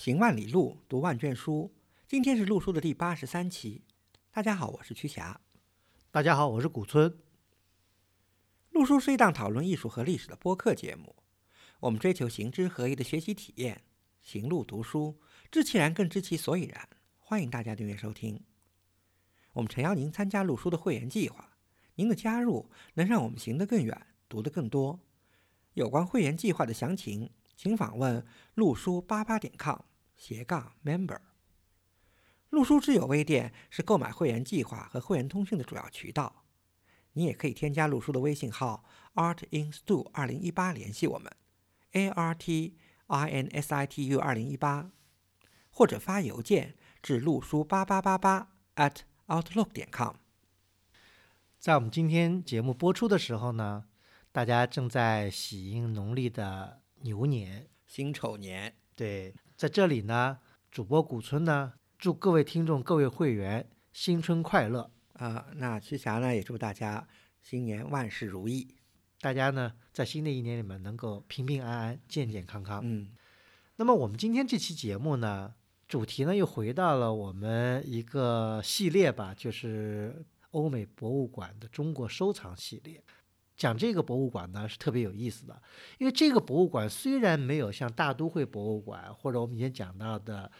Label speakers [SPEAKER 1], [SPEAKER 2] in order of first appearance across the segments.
[SPEAKER 1] 行万里路，读万卷书。今天是陆书的第八十三期。大家好，我是曲霞。
[SPEAKER 2] 大家好，我是古村。
[SPEAKER 1] 陆书是一档讨论艺术和历史的播客节目。我们追求行知合一的学习体验，行路读书，知其然更知其所以然。欢迎大家订阅收听。我们诚邀您参加陆书的会员计划，您的加入能让我们行得更远，读得更多。有关会员计划的详情，请访问陆书八八点 com 斜杠 member。陆书之友微店是购买会员计划和会员通讯的主要渠道。你也可以添加陆书的微信号 artinstu 二零一八联系我们，a r t i n s i t u 二零一八，或者发邮件至陆书八八八八 at outlook 点 com。
[SPEAKER 2] 在我们今天节目播出的时候呢，大家正在喜迎农历的牛年，
[SPEAKER 1] 辛丑年。
[SPEAKER 2] 对，在这里呢，主播古村呢，祝各位听众、各位会员新春快乐。
[SPEAKER 1] 啊、那曲霞呢也祝大家新年万事如意。
[SPEAKER 2] 大家呢，在新的一年里面能够平平安安、健健康康。
[SPEAKER 1] 嗯，
[SPEAKER 2] 那么我们今天这期节目呢，主题呢又回到了我们一个系列吧，就是欧美博物馆的中国收藏系列。讲这个博物馆呢是特别有意思的，因为这个博物馆虽然没有像大都会博物馆或者我们以前讲到的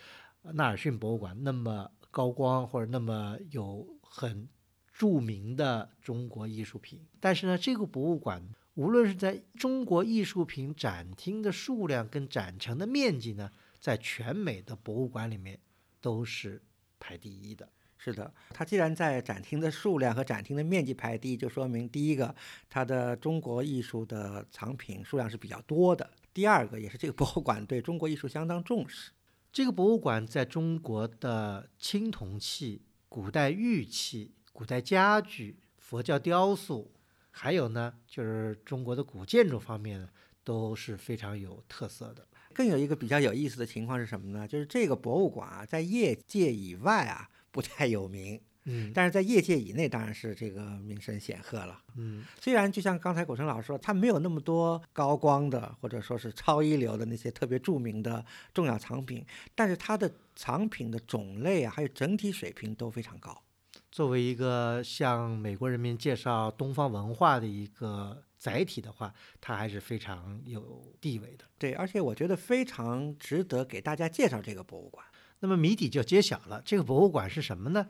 [SPEAKER 2] 纳尔逊博物馆那么高光或者那么有很著名的中国艺术品，但是呢，这个博物馆无论是在中国艺术品展厅的数量跟展成的面积呢，在全美的博物馆里面都是排第一的。
[SPEAKER 1] 是的，它既然在展厅的数量和展厅的面积排第一，就说明第一个，它的中国艺术的藏品数量是比较多的；第二个，也是这个博物馆对中国艺术相当重视。
[SPEAKER 2] 这个博物馆在中国的青铜器、古代玉器、古代家具、佛教雕塑，还有呢，就是中国的古建筑方面，都是非常有特色的。
[SPEAKER 1] 更有一个比较有意思的情况是什么呢？就是这个博物馆啊，在业界以外啊不太有名，
[SPEAKER 2] 嗯
[SPEAKER 1] 但是在业界以内当然是这个名声显赫了。
[SPEAKER 2] 嗯，
[SPEAKER 1] 虽然就像刚才古城老师说，他没有那么多高光的或者说是超一流的那些特别著名的重要藏品，但是它的藏品的种类啊，还有整体水平都非常高。
[SPEAKER 2] 作为一个向美国人民介绍东方文化的一个载体的话，它还是非常有地位的。
[SPEAKER 1] 对，而且我觉得非常值得给大家介绍这个博物馆。
[SPEAKER 2] 那么谜底就揭晓了，这个博物馆是什么呢？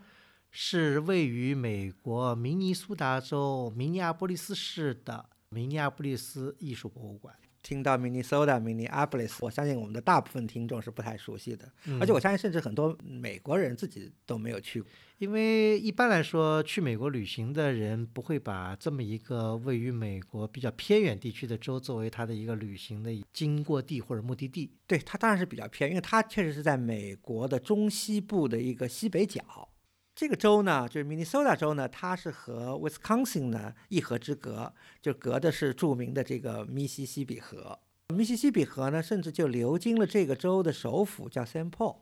[SPEAKER 2] 是位于美国明尼苏达州明尼阿波利斯市的明尼阿波利斯艺术博物馆。
[SPEAKER 1] 听到 Minnesota、Minneapolis，我相信我们的大部分听众是不太熟悉的，
[SPEAKER 2] 嗯
[SPEAKER 1] 而且我相信甚至很多美国人自己都没有去过。
[SPEAKER 2] 因为一般来说，去美国旅行的人不会把这么一个位于美国比较偏远地区的州作为他的一个旅行的经过地或者目的地。
[SPEAKER 1] 对，它当然是比较偏，因为它确实是在美国的中西部的一个西北角。这个州呢，就是 Minnesota 州呢，它是和 Wisconsin 呢一河之隔，就隔的是著名的这个密西西比河。密西西比河呢，甚至就流经了这个州的首府，叫 Saint Paul。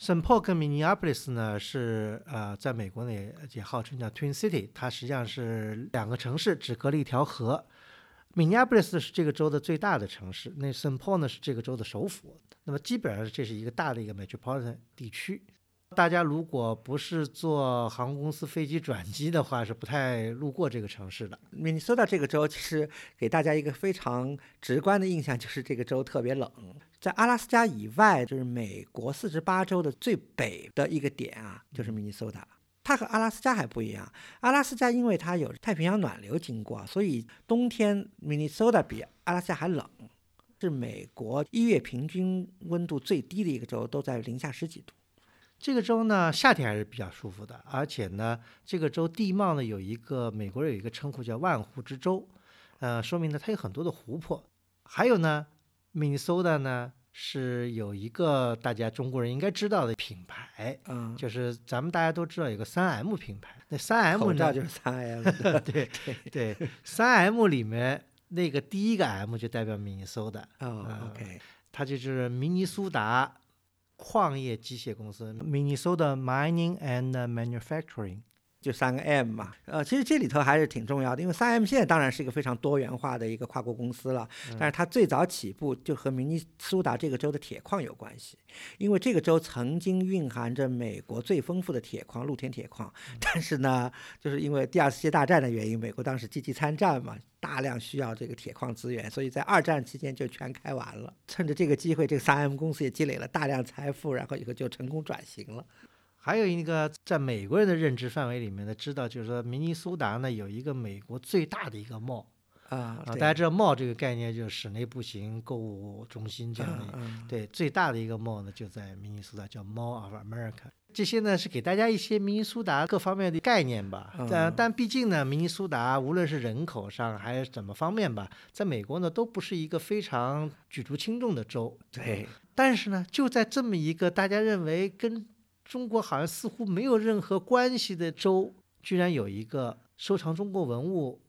[SPEAKER 2] St Paul 跟 Minneapolis 呢是呃，在美国呢也也号称叫 Twin City，它实际上是两个城市，只隔了一条河。Minneapolis 是这个州的最大的城市，那 s a n t Paul 呢是这个州的首府。那么基本上这是一个大的一个 metropolitan 地区。大家如果不是坐航空公司飞机转机的话，是不太路过这个城市的。
[SPEAKER 1] Minnesota 这个州其实给大家一个非常直观的印象，就是这个州特别冷。在阿拉斯加以外，就是美国四十八州的最北的一个点啊，就是 Minnesota。它和阿拉斯加还不一样，阿拉斯加因为它有太平洋暖流经过，所以冬天 Minnesota 比阿拉斯加还冷，是美国一月平均温度最低的一个州，都在零下十几度。
[SPEAKER 2] 这个州呢，夏天还是比较舒服的，而且呢，这个州地貌呢有一个美国人有一个称呼叫万湖之州，呃，说明呢它有很多的湖泊。还有呢，Minnesota 呢是有一个大家中国人应该知道的品牌，
[SPEAKER 1] 嗯，
[SPEAKER 2] 就是咱们大家都知道有个三 M 品牌，那三 M 呢，
[SPEAKER 1] 口罩就是三 M 对
[SPEAKER 2] 对对，三 M 里面那个第一个 M 就代表 Minnesota，
[SPEAKER 1] 哦
[SPEAKER 2] 呃
[SPEAKER 1] ，OK，
[SPEAKER 2] 它就是明尼苏达矿业机械公司 （Minnesota Mining and Manufacturing）。
[SPEAKER 1] 就三个 M 嘛，呃，其实这里头还是挺重要的，因为三 M 现在当然是一个非常多元化的一个跨国公司了，但是它最早起步就和明尼苏达这个州的铁矿有关系，因为这个州曾经蕴含着美国最丰富的铁矿，露天铁矿，但是呢，就是因为第二次世界大战的原因，美国当时积极参战嘛，大量需要这个铁矿资源，所以在二战期间就全开完了，趁着这个机会，这个三 M 公司也积累了大量财富，然后以后就成功转型了。
[SPEAKER 2] 还有一个在美国人的认知范围里面呢，知道就是说明尼苏达呢有一个美国最大的一个 mall
[SPEAKER 1] 啊，
[SPEAKER 2] 大家知道 mall 这个概念就是室内步行购物中心这样的，对，最大的一个 mall 呢就在明尼苏达，叫 Mall of America。这些呢是给大家一些明尼苏达各方面的概念吧。但但毕竟呢，明尼苏达无论是人口上还是怎么方面吧，在美国呢都不是一个非常举足轻重的州。
[SPEAKER 1] 对，
[SPEAKER 2] 但是呢，就在这么一个大家认为跟中国好像似乎没有任何关系的州，居然有一个收藏中国文物，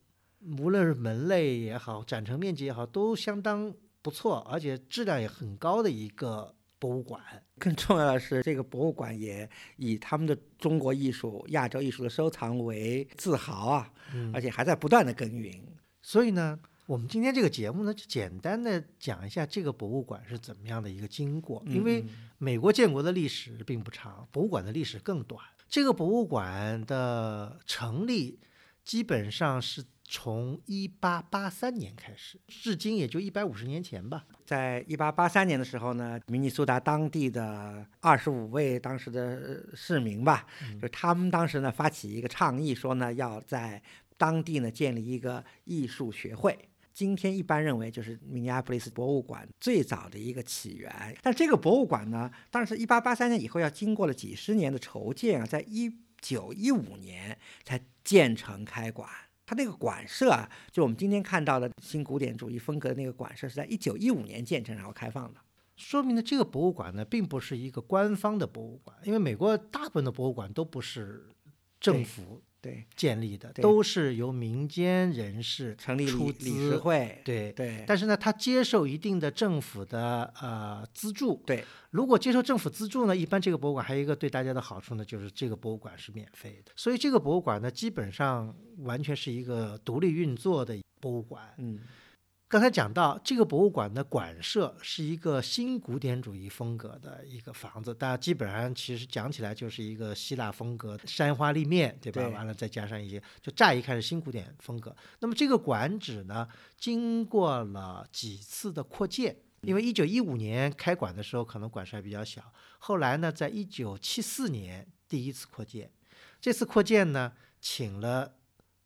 [SPEAKER 2] 无论是门类也好，展成面积也好，都相当不错，而且质量也很高的一个博物馆。
[SPEAKER 1] 更重要的是，这个博物馆也以他们的中国艺术、亚洲艺术的收藏为自豪啊，而且还在不断的耕耘。
[SPEAKER 2] 所以呢。我们今天这个节目呢，就简单的讲一下这个博物馆是怎么样的一个经过。因为美国建国的历史并不长，博物馆的历史更短。这个博物馆的成立基本上是从一八八三年开始，至今也就一百五十年前吧。
[SPEAKER 1] 在一八八三年的时候呢，明尼苏达当地的二十五位当时的市民吧，就他们当时呢发起一个倡议，说呢要在当地呢建立一个艺术学会。今天一般认为就是明尼阿普利斯博物馆最早的一个起源，但这个博物馆呢，当然是一八八三年以后要经过了几十年的筹建啊，在一九一五年才建成开馆。它那个馆舍啊，就我们今天看到的新古典主义风格的那个馆舍，是在一九一五年建成然后开放的，
[SPEAKER 2] 说明呢这个博物馆呢并不是一个官方的博物馆，因为美国大部分的博物馆都不是政府。
[SPEAKER 1] 对，
[SPEAKER 2] 建立的都是由民间人士
[SPEAKER 1] 成立
[SPEAKER 2] 出
[SPEAKER 1] 理事会，
[SPEAKER 2] 对
[SPEAKER 1] 对。
[SPEAKER 2] 但是呢，他接受一定的政府的呃资助，
[SPEAKER 1] 对。
[SPEAKER 2] 如果接受政府资助呢，一般这个博物馆还有一个对大家的好处呢，就是这个博物馆是免费的。所以这个博物馆呢，基本上完全是一个独立运作的博物馆，
[SPEAKER 1] 嗯。
[SPEAKER 2] 刚才讲到这个博物馆的馆舍是一个新古典主义风格的一个房子，大家基本上其实讲起来就是一个希腊风格山花立面，对吧？完了再加上一些，就乍一看是新古典风格。那么这个馆址呢，经过了几次的扩建，因为一九一五年开馆的时候可能馆舍还比较小，后来呢，在一九七四年第一次扩建，这次扩建呢，请了。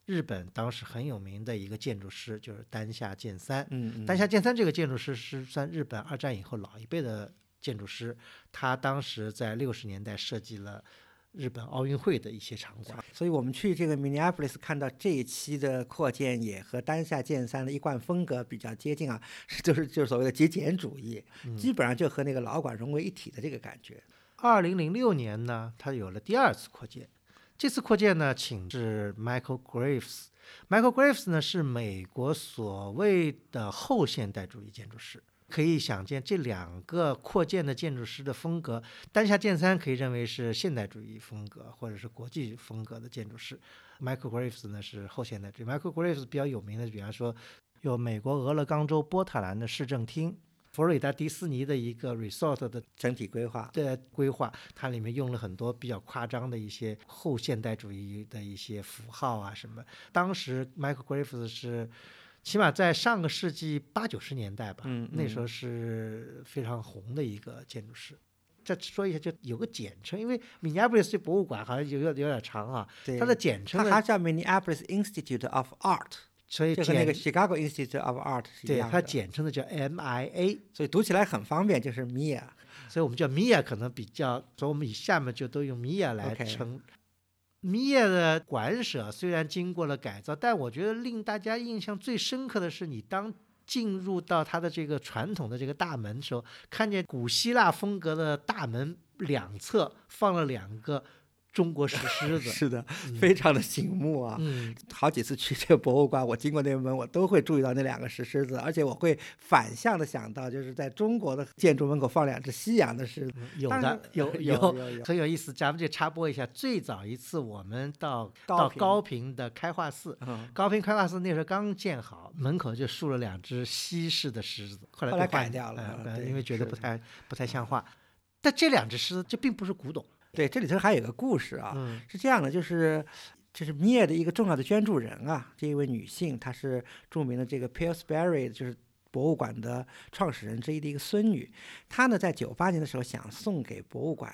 [SPEAKER 2] 日本当时很有名的一个建筑师就是丹下健三。
[SPEAKER 1] 嗯，
[SPEAKER 2] 丹下健三这个建筑师是算日本二战以后老一辈的建筑师，他当时在六十年代设计了日本奥运会的一些场馆。
[SPEAKER 1] 所以我们去这个 Minneapolis 看到这一期的扩建也和丹下健三的一贯风格比较接近啊，就是就是所谓的极简主义，基本上就和那个老馆融为一体的这个感觉。
[SPEAKER 2] 二零零六年呢，他有了第二次扩建。这次扩建呢，请是 Michael Graves。Michael Graves 呢是美国所谓的后现代主义建筑师。可以想见，这两个扩建的建筑师的风格，丹下剑三可以认为是现代主义风格或者是国际风格的建筑师，Michael Graves 呢是后现代主义。Michael Graves 比较有名的，比方说有美国俄勒冈州波特兰的市政厅。佛罗里达迪士尼的一个 resort 的
[SPEAKER 1] 整体规划
[SPEAKER 2] 的规划，它里面用了很多比较夸张的一些后现代主义的一些符号啊什么。当时 Michael Graves 是，起码在上个世纪八九十年代吧，
[SPEAKER 1] 嗯，
[SPEAKER 2] 那时候是非常红的一个建筑师。再说一下，就有个简称，因为 Minneapolis 博物馆好像有有有点长啊，它的简称
[SPEAKER 1] 它还叫 Minneapolis Institute of Art。
[SPEAKER 2] 所以
[SPEAKER 1] 就和那个 Chicago Institute of Art 是
[SPEAKER 2] 一样的，对，它简称的叫 MIA，
[SPEAKER 1] 所以读起来很方便，就是 MIA，
[SPEAKER 2] 所以我们叫 MIA 可能比较，所以我们以下面就都用 MIA 来称。MIA 的馆舍虽然经过了改造，但我觉得令大家印象最深刻的是，你当进入到它的这个传统的这个大门的时候，看见古希腊风格的大门两侧放了两个。中国石狮子。
[SPEAKER 1] 是的，非常的醒目啊。
[SPEAKER 2] 嗯，
[SPEAKER 1] 好几次去这个博物馆，我经过那个门，我都会注意到那两个石狮子，而且我会反向的想到，就是在中国的建筑门口放两只西洋的狮子。
[SPEAKER 2] 有的，有
[SPEAKER 1] 有有有
[SPEAKER 2] 很有意思。咱们就插播一下，最早一次我们到到高平的开化寺，
[SPEAKER 1] 嗯，
[SPEAKER 2] 高平开化寺那时候刚建好，门口就竖了两只西式的狮子，后来
[SPEAKER 1] 改掉了
[SPEAKER 2] 呃因为觉得不太不太像话。但这两只狮子，这并不是古董
[SPEAKER 1] 对，这里头还有个故事啊。
[SPEAKER 2] 嗯
[SPEAKER 1] 是这样的，就是就是米娅的一个重要的捐助人啊，这一位女性，她是著名的这个 Pillsbury，就是博物馆的创始人之一的一个孙女。她呢，在九八年的时候想送给博物馆。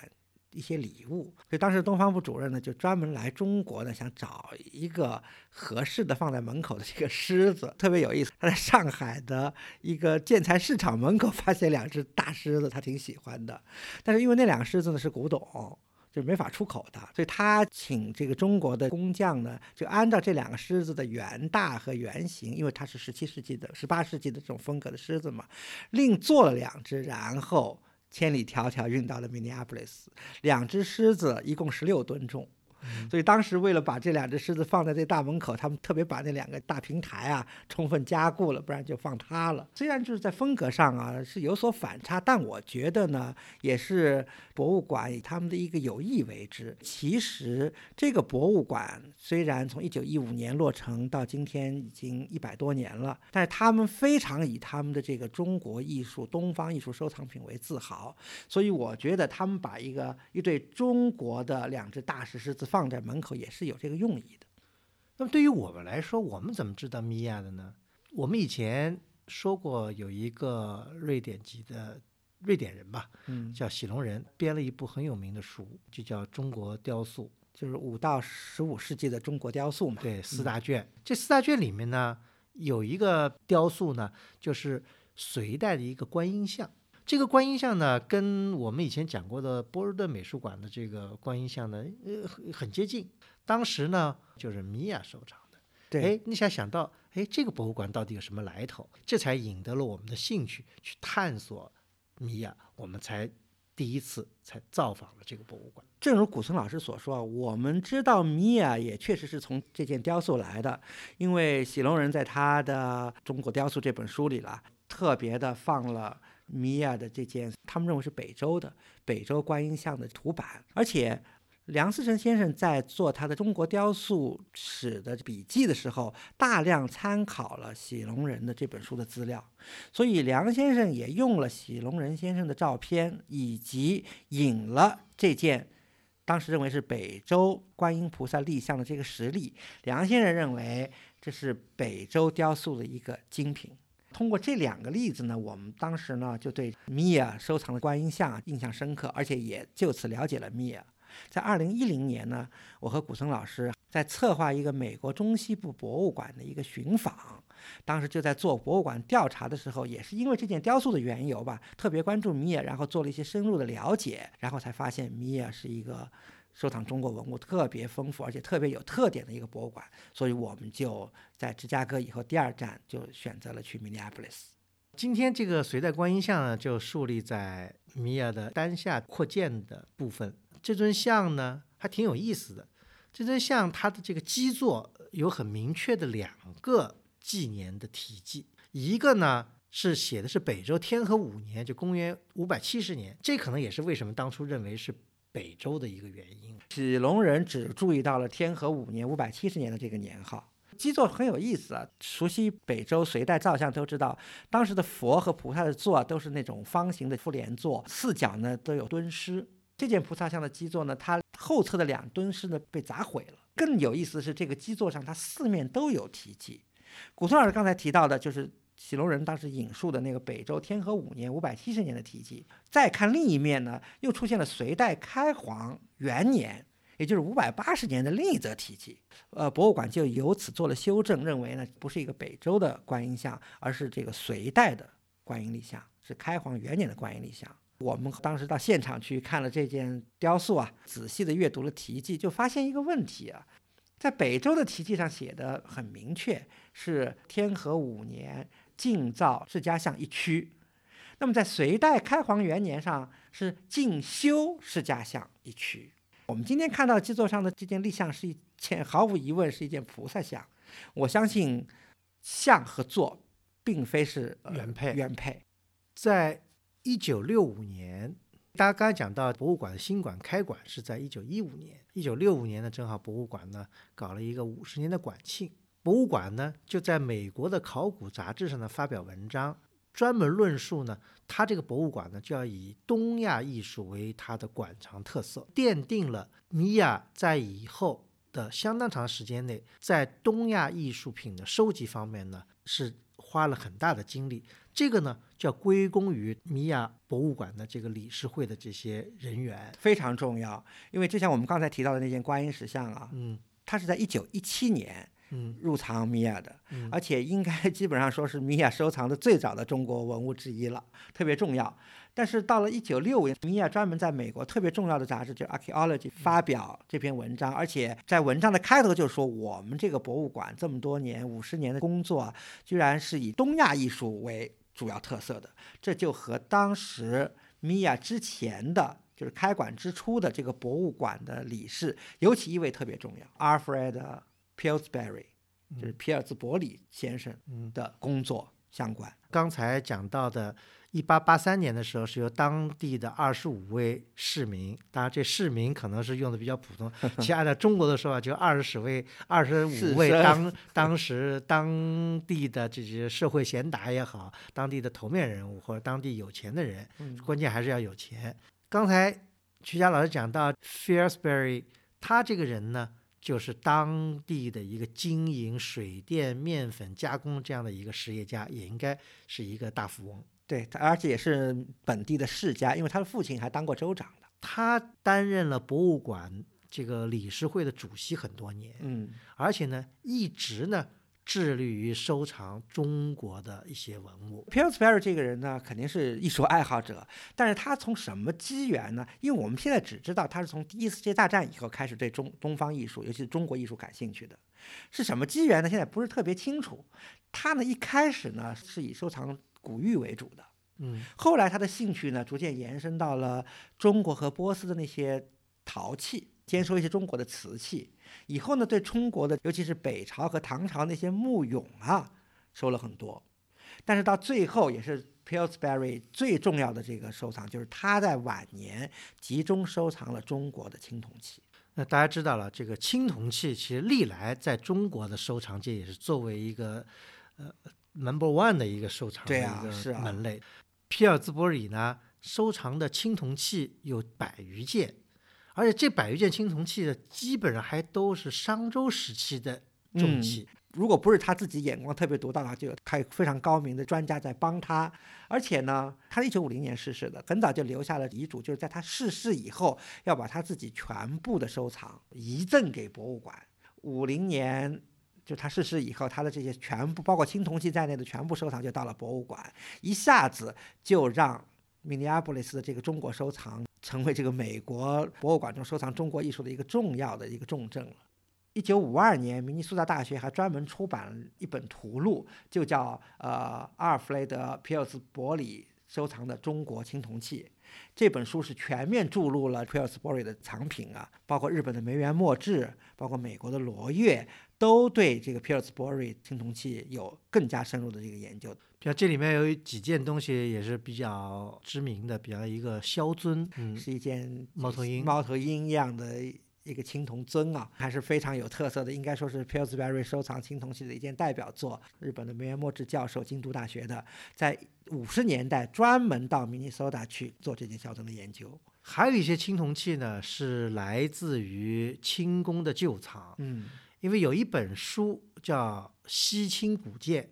[SPEAKER 1] 一些礼物，所以当时东方部主任呢就专门来中国呢，想找一个合适的放在门口的这个狮子，特别有意思。他在上海的一个建材市场门口发现两只大狮子，他挺喜欢的。但是因为那两个狮子呢是古董，就没法出口的，所以他请这个中国的工匠呢，就按照这两个狮子的原大和原型，因为它是十七世纪的、十八世纪的这种风格的狮子嘛，另做了两只，然后千里迢迢运到了 Minneapolis，两只狮子一共十六吨重。所以当时为了把这两只狮子放在这大门口，他们特别把那两个大平台啊充分加固了，不然就放塌了。虽然就是在风格上啊是有所反差，但我觉得呢，也是博物馆以他们的一个有意为之。其实这个博物馆虽然从一九一五年落成到今天已经一百多年了，但是他们非常以他们的这个中国艺术、东方艺术收藏品为自豪。所以我觉得他们把一个一对中国的两只大石狮子放在门口，也是有这个用意的。
[SPEAKER 2] 那么对于我们来说，我们怎么知道米娅的呢？我们以前说过有一个瑞典籍的瑞典人吧，
[SPEAKER 1] 嗯，
[SPEAKER 2] 叫喜隆人，编了一部很有名的书，就叫《中国雕塑》。
[SPEAKER 1] 就是五到十五世纪的中国雕塑嘛。
[SPEAKER 2] 对，四大卷。这四大卷里面呢，有一个雕塑呢，就是隋代的一个观音像。这个观音像呢，跟我们以前讲过的波尔顿美术馆的这个观音像呢，呃，很很接近。当时呢，就是米娅收藏的。
[SPEAKER 1] 对，
[SPEAKER 2] 哎，你想想到，哎，这个博物馆到底有什么来头？这才引得了我们的兴趣，去探索米娅，我们才第一次才造访了这个博物馆。
[SPEAKER 1] 正如古村老师所说啊，我们知道米娅也确实是从这件雕塑来的，因为喜隆人在他的《中国雕塑》这本书里了，特别的放了米娅的这件，他们认为是北周的北周观音像的图版，而且。梁思成先生在做他的《中国雕塑史》的笔记的时候，大量参考了喜龙人的这本书的资料，所以梁先生也用了喜龙人先生的照片，以及引了这件当时认为是北周观音菩萨立像的这个实例。梁先生认为这是北周雕塑的一个精品。通过这两个例子呢，我们当时呢就对米娅收藏的观音像印象深刻，而且也就此了解了米娅。在二零一零年呢，我和古森老师在策划一个美国中西部博物馆的一个寻访，当时就在做博物馆调查的时候，也是因为这件雕塑的缘由吧，特别关注米娅，然后做了一些深入的了解，然后才发现米娅是一个收藏中国文物特别丰富而且特别有特点的一个博物馆，所以我们就在芝加哥以后第二站就选择了去 Minneapolis。
[SPEAKER 2] 今天这个隋代观音像呢，就树立在米娅的丹下扩建的部分。这尊像呢，还挺有意思的。这尊像它的这个基座有很明确的两个纪年的题记，一个呢是写的是北周天和五年，就公元五百七十年，这可能也是为什么当初认为是北周的一个原因。
[SPEAKER 1] 启隆人只注意到了天和五年五百七十年的这个年号。基座很有意思啊，熟悉北周隋代造像都知道，当时的佛和菩萨的座都是那种方形的复联座，四角呢都有蹲狮。这件菩萨像的基座呢，它后侧的两蹲狮呢被砸毁了。更有意思的是，这个基座上它四面都有题记。古松老师刚才提到的，就是喜隆人当时引述的那个北周天和五年五百七十年的题记。再看另一面呢，又出现了隋代开皇元年，也就是五百八十年的另一则题记。呃，博物馆就由此做了修正，认为呢不是一个北周的观音像，而是这个隋代的观音立像，是开皇元年的观音立像。我们当时到现场去看了这件雕塑啊，仔细的阅读了题记，就发现一个问题啊，在北周的题记上写的很明确，是天和五年晋造释迦像一区。那么在隋代开皇元年上是进修释迦像一区。我们今天看到基座上的这件立像是一件毫无疑问是一件菩萨像，我相信像和座并非是、呃
[SPEAKER 2] 原配
[SPEAKER 1] 原配。
[SPEAKER 2] 在一九六五年，大家刚才讲到博物馆的新馆开馆是在一九一五年，一九六五年呢，正好博物馆呢搞了一个五十年的馆庆。博物馆呢就在美国的考古杂志上呢发表文章，专门论述呢，它这个博物馆呢就要以东亚艺术为它的馆藏特色，奠定了米娅在以后的相当长时间内，在东亚艺术品的收集方面呢是花了很大的精力。这个呢，就要归功于米娅博物馆的这个理事会的这些人员。
[SPEAKER 1] 非常重要，因为就像我们刚才提到的那件观音石像啊，
[SPEAKER 2] 嗯
[SPEAKER 1] 它是在一九一七年
[SPEAKER 2] 嗯
[SPEAKER 1] 入藏米娅的，
[SPEAKER 2] 嗯
[SPEAKER 1] 而且应该 基本上说是米娅收藏的最早的中国文物之一了，特别重要。但是到了一九六五年，米娅专门在美国特别重要的杂志就是《Archaeology》发表这篇文章，而且在文章的开头就说，我们这个博物馆这么多年五十年的工作啊，居然是以东亚艺术为主要特色的，这就和当时米娅之前的。就是开馆之初的这个博物馆的理事，尤其一位特别重要，Alfred Pillsbury，就是皮尔兹伯里先生
[SPEAKER 2] 嗯，
[SPEAKER 1] 的工作相关。
[SPEAKER 2] 刚才讲到的，一八八三年的时候，是由当地的二十五位市民，当然这市民可能是用的比较普通，其实按照中国的说法，就二十位、二十五位当 当时当地的这些社会贤达也好，当地的头面人物或者当地有钱的人，
[SPEAKER 1] 嗯
[SPEAKER 2] 关键还是要有钱。刚才曲佳老师讲到 Fiersbury，他这个人呢，就是当地的一个经营水电、面粉加工这样的一个实业家，也应该是一个大富翁。
[SPEAKER 1] 对，他而且也是本地的世家，因为他的父亲还当过州长的。
[SPEAKER 2] 他担任了博物馆这个理事会的主席很多年，
[SPEAKER 1] 嗯，
[SPEAKER 2] 而且呢，一直呢致力于收藏中国的一些文物。
[SPEAKER 1] Pillsbury 这个人呢，肯定是艺术爱好者，但是他从什么机缘呢？因为我们现在只知道他是从第一次世界大战以后开始对中东方艺术，尤其是中国艺术感兴趣的，是什么机缘呢？现在不是特别清楚。他呢一开始呢是以收藏古玉为主的，
[SPEAKER 2] 嗯
[SPEAKER 1] 后来他的兴趣呢，逐渐延伸到了中国和波斯的那些陶器，兼收一些中国的瓷器。以后呢，对中国的，尤其是北朝和唐朝那些木俑啊，收了很多。但是到最后，也是 Pillsbury 最重要的这个收藏，就是他在晚年集中收藏了中国的青铜器。
[SPEAKER 2] 那大家知道了，这个青铜器其实历来在中国的收藏界也是作为一个呃 number one 的一个收藏的一个门类。皮尔兹伯里呢，收藏的青铜器有百余件，而且这百余件青铜器的，基本上还都是商周时期的重
[SPEAKER 1] 嗯
[SPEAKER 2] 器。
[SPEAKER 1] 如果不是他自己眼光特别独到的话，就有他有非常高明的专家在帮他。而且呢，他一九五零年逝世的，很早就留下了遗嘱，就是在他逝世以后，要把他自己全部的收藏遗赠给博物馆。五零年。就他逝世以后，他的这些全部，包括青铜器在内的全部收藏，就到了博物馆，一下子就让米尼阿波利斯的这个中国收藏成为这个美国博物馆中收藏中国艺术的一个重要的一个重镇了。一九五二年，明尼苏达大学还专门出版了一本图录，就叫呃阿尔弗雷德·皮尔斯伯里收藏的中国青铜器。这本书是全面注入了皮尔斯·伯里的藏品啊，包括日本的梅园墨志，包括美国的罗越，都对这个 Pillsbury 青铜器有更加深入的这个研究。
[SPEAKER 2] 像这里面有几件东西也是比较知名的，比方一个萧尊，嗯，
[SPEAKER 1] 是一件
[SPEAKER 2] 猫头鹰
[SPEAKER 1] 猫头鹰一样的一个青铜尊啊，还是非常有特色的，应该说是 Pillsbury 收藏青铜器的一件代表作。日本的梅原末治教授，京都大学的，在五十年代专门到明尼苏达去做这件肖尊的研究。
[SPEAKER 2] 还有一些青铜器呢是来自于清宫的旧藏，
[SPEAKER 1] 嗯，
[SPEAKER 2] 因为有一本书叫《西清古鉴》，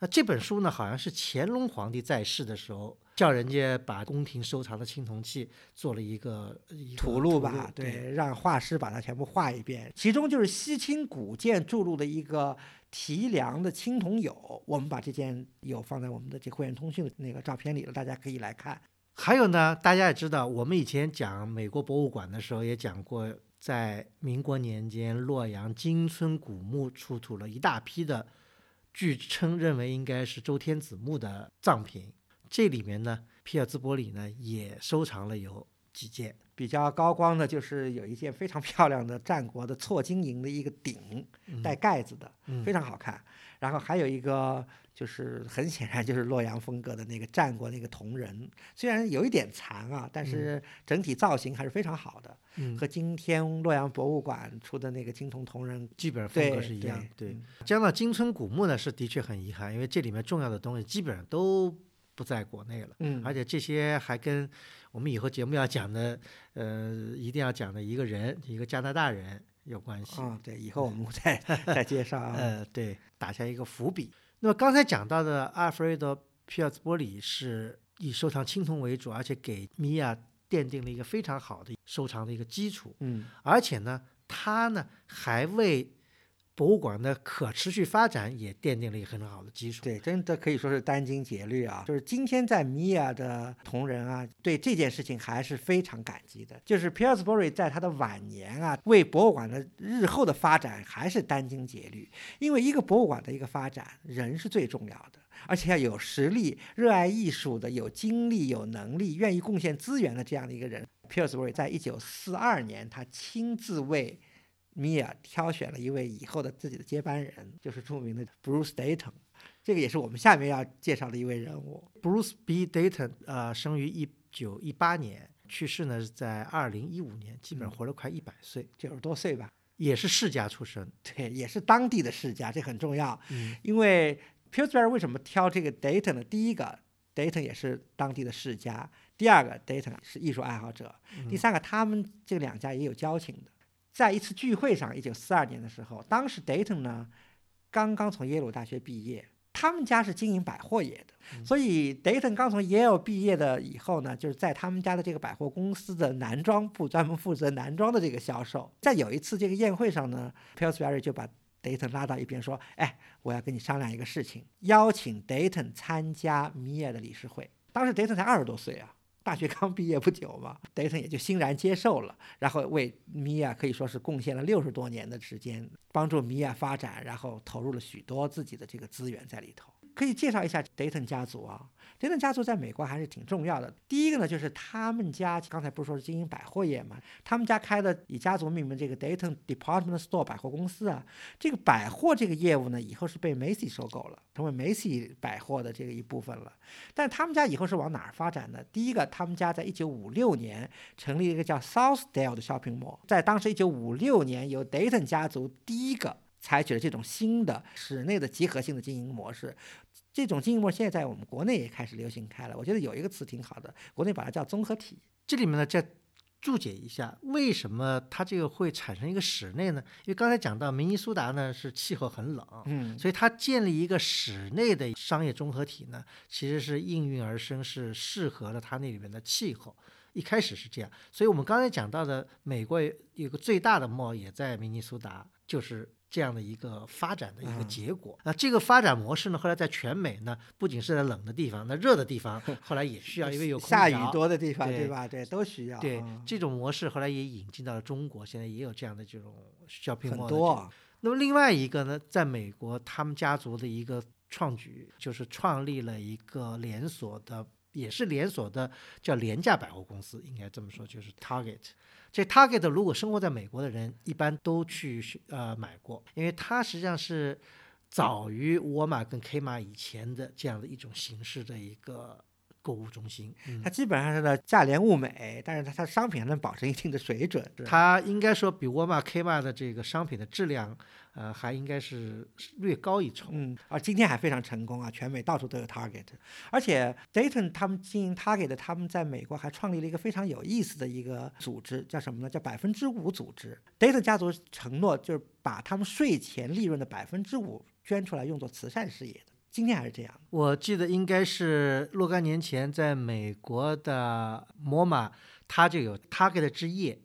[SPEAKER 2] 那这本书呢好像是乾隆皇帝在世的时候叫人家把宫廷收藏的青铜器做了一个
[SPEAKER 1] 图录吧，
[SPEAKER 2] 对，
[SPEAKER 1] 对，让画师把它全部画一遍。其中就是西清古鉴注入的一个提梁的青铜俑，我们把这件有放在我们的这会员通讯的那个照片里了，大家可以来看。
[SPEAKER 2] 还有呢，大家也知道，我们以前讲美国博物馆的时候也讲过，在民国年间，洛阳金村古墓出土了一大批的，据称认为应该是周天子墓的藏品。这里面呢，皮尔兹伯里呢也收藏了有几件。
[SPEAKER 1] 比较高光的就是有一件非常漂亮的战国的错金银的一个鼎，带盖子的，
[SPEAKER 2] 嗯
[SPEAKER 1] 非常好看。然后还有一个就是很显然就是洛阳风格的那个战国那个铜人，虽然有一点残啊，但是整体造型还是非常好的，
[SPEAKER 2] 嗯，
[SPEAKER 1] 和今天洛阳博物馆出的那个青铜铜人
[SPEAKER 2] 基本上风格是一样。
[SPEAKER 1] 对
[SPEAKER 2] 对，讲到金村古墓呢，是的确很遗憾，因为这里面重要的东西基本上都不在国内了。
[SPEAKER 1] 嗯，
[SPEAKER 2] 而且这些还跟我们以后节目要讲的，呃，一定要讲的一个人，一个加拿大人有关系。
[SPEAKER 1] 啊，对，以后我们再再介绍啊。
[SPEAKER 2] 呃，对，打下一个伏笔。那么刚才讲到的阿尔弗雷德·皮尔兹波里是以收藏青铜为主，而且给米娅奠定了一个非常好的收藏的一个基础。
[SPEAKER 1] 嗯
[SPEAKER 2] 而且呢，他呢还为博物馆的可持续发展也奠定了一个很好的基础。
[SPEAKER 1] 对，真的可以说是殚精竭虑啊！就是今天在米娅的同仁啊，对这件事情还是非常感激的。就是 Pillsbury 在他的晚年啊，为博物馆的日后的发展还是殚精竭虑。因为一个博物馆的一个发展，人是最重要的，而且要有实力、热爱艺术的、有精力、有能力、愿意贡献资源的这样的一个人。Pillsbury 在一九四二年，他亲自为米娅挑选了一位以后的自己的接班人，就是著名的 Bruce Dayton。这个也是我们下面要介绍的一位人物。
[SPEAKER 2] Bruce B. Dayton，呃，生于一九一八年，去世呢是在二零一五年，基本上活了快一百岁，
[SPEAKER 1] 九十多岁吧，
[SPEAKER 2] 也是世家出身。
[SPEAKER 1] 对，也是当地的世家，这很重要。
[SPEAKER 2] 嗯
[SPEAKER 1] 因为 Pillsbury 为什么挑这个 Dayton 呢？第一个，Dayton 也是当地的世家；第二个，Dayton 是艺术爱好者；第三个，他们这两家也有交情的。在一次聚会上，一九四二年的时候，当时 Dayton 呢刚刚从耶鲁大学毕业，他们家是经营百货业的，所以 Dayton 刚从耶鲁毕业的以后呢，就是在他们家的这个百货公司的男装部专门负责男装的这个销售。在有一次这个宴会上呢，Pillsbury 就把 Dayton 拉到一边说：“哎，我要跟你商量一个事情，邀请 Dayton 参加米娅的理事会。”当时 Dayton 才二十多岁啊，大学刚毕业不久嘛，Dayton 也就欣然接受了，然后为米娅可以说是贡献了六十多年的时间，帮助米娅发展，然后投入了许多自己的这个资源在里头。可以介绍一下 Dayton 家族啊 data 家族在美国还是挺重要的。第一个呢，就是他们家刚才不是说是经营百货业嘛，他们家开的以家族命名这个 Dayton Department Store 百货公司啊，这个百货这个业务呢，以后是被 Macy 收购了，成为 Macy 百货的这个一部分了。但他们家以后是往哪儿发展呢？第一个，他们家在一九五六年成立一个叫 Southdale 的 shopping mall，在当时一九五六年，由 Dayton 家族第一个采取了这种新的室内的集合性的经营模式。这种经营模式现在在我们国内也开始流行开了。我觉得有一个词挺好的，国内把它叫综合体。
[SPEAKER 2] 这里面呢，再注解一下，为什么它这个会产生一个室内呢？因为刚才讲到明尼苏达呢是气候很冷，
[SPEAKER 1] 嗯，
[SPEAKER 2] 所以它建立一个室内的商业综合体呢，其实是应运而生，是适合了它那里面的气候。一开始是这样，所以我们刚才讲到的美国有个最大的 mall 也在明尼苏达，就是这样的一个发展的一个
[SPEAKER 1] 嗯
[SPEAKER 2] 结果。那这个发展模式呢，后来在全美呢，不仅是在冷的地方，那热的地方 后来也需要，因为有空
[SPEAKER 1] 下雨
[SPEAKER 2] 调
[SPEAKER 1] 多的地方，
[SPEAKER 2] 对
[SPEAKER 1] 对吧？对，都需要。
[SPEAKER 2] 对
[SPEAKER 1] 嗯
[SPEAKER 2] 这种模式后来也引进到了中国，现在也有这样的这种 shopping
[SPEAKER 1] 很多。
[SPEAKER 2] 那么另外一个呢，在美国，他们家族的一个创举就是创立了一个连锁的，也是连锁的叫廉价百货公司，应该这么说，就是 Target。这 Target 如果生活在美国的人，一般都去呃买过，因为它实际上是早于沃尔玛跟 kma 以前的这样的一种形式的一个购物中心。嗯
[SPEAKER 1] 它基本上是呢价廉物美，但是它它商品还能保证一定的水准。
[SPEAKER 2] 它应该说比沃尔玛、Kmart 的这个商品的质量，呃，还应该是略高一筹。
[SPEAKER 1] 嗯，而今天还非常成功啊，全美到处都有 Target，而且 Dayton 他们经营 Target，他们在美国还创立了一个非常有意思的一个组织，叫什么呢？叫百分之五组织。Dayton 家族承诺就是把他们税前利润的百分之五捐出来用作慈善事业的，今天还是这样。
[SPEAKER 2] 我记得应该是若干年前在美国的 MoMA，它就有 Target 之夜，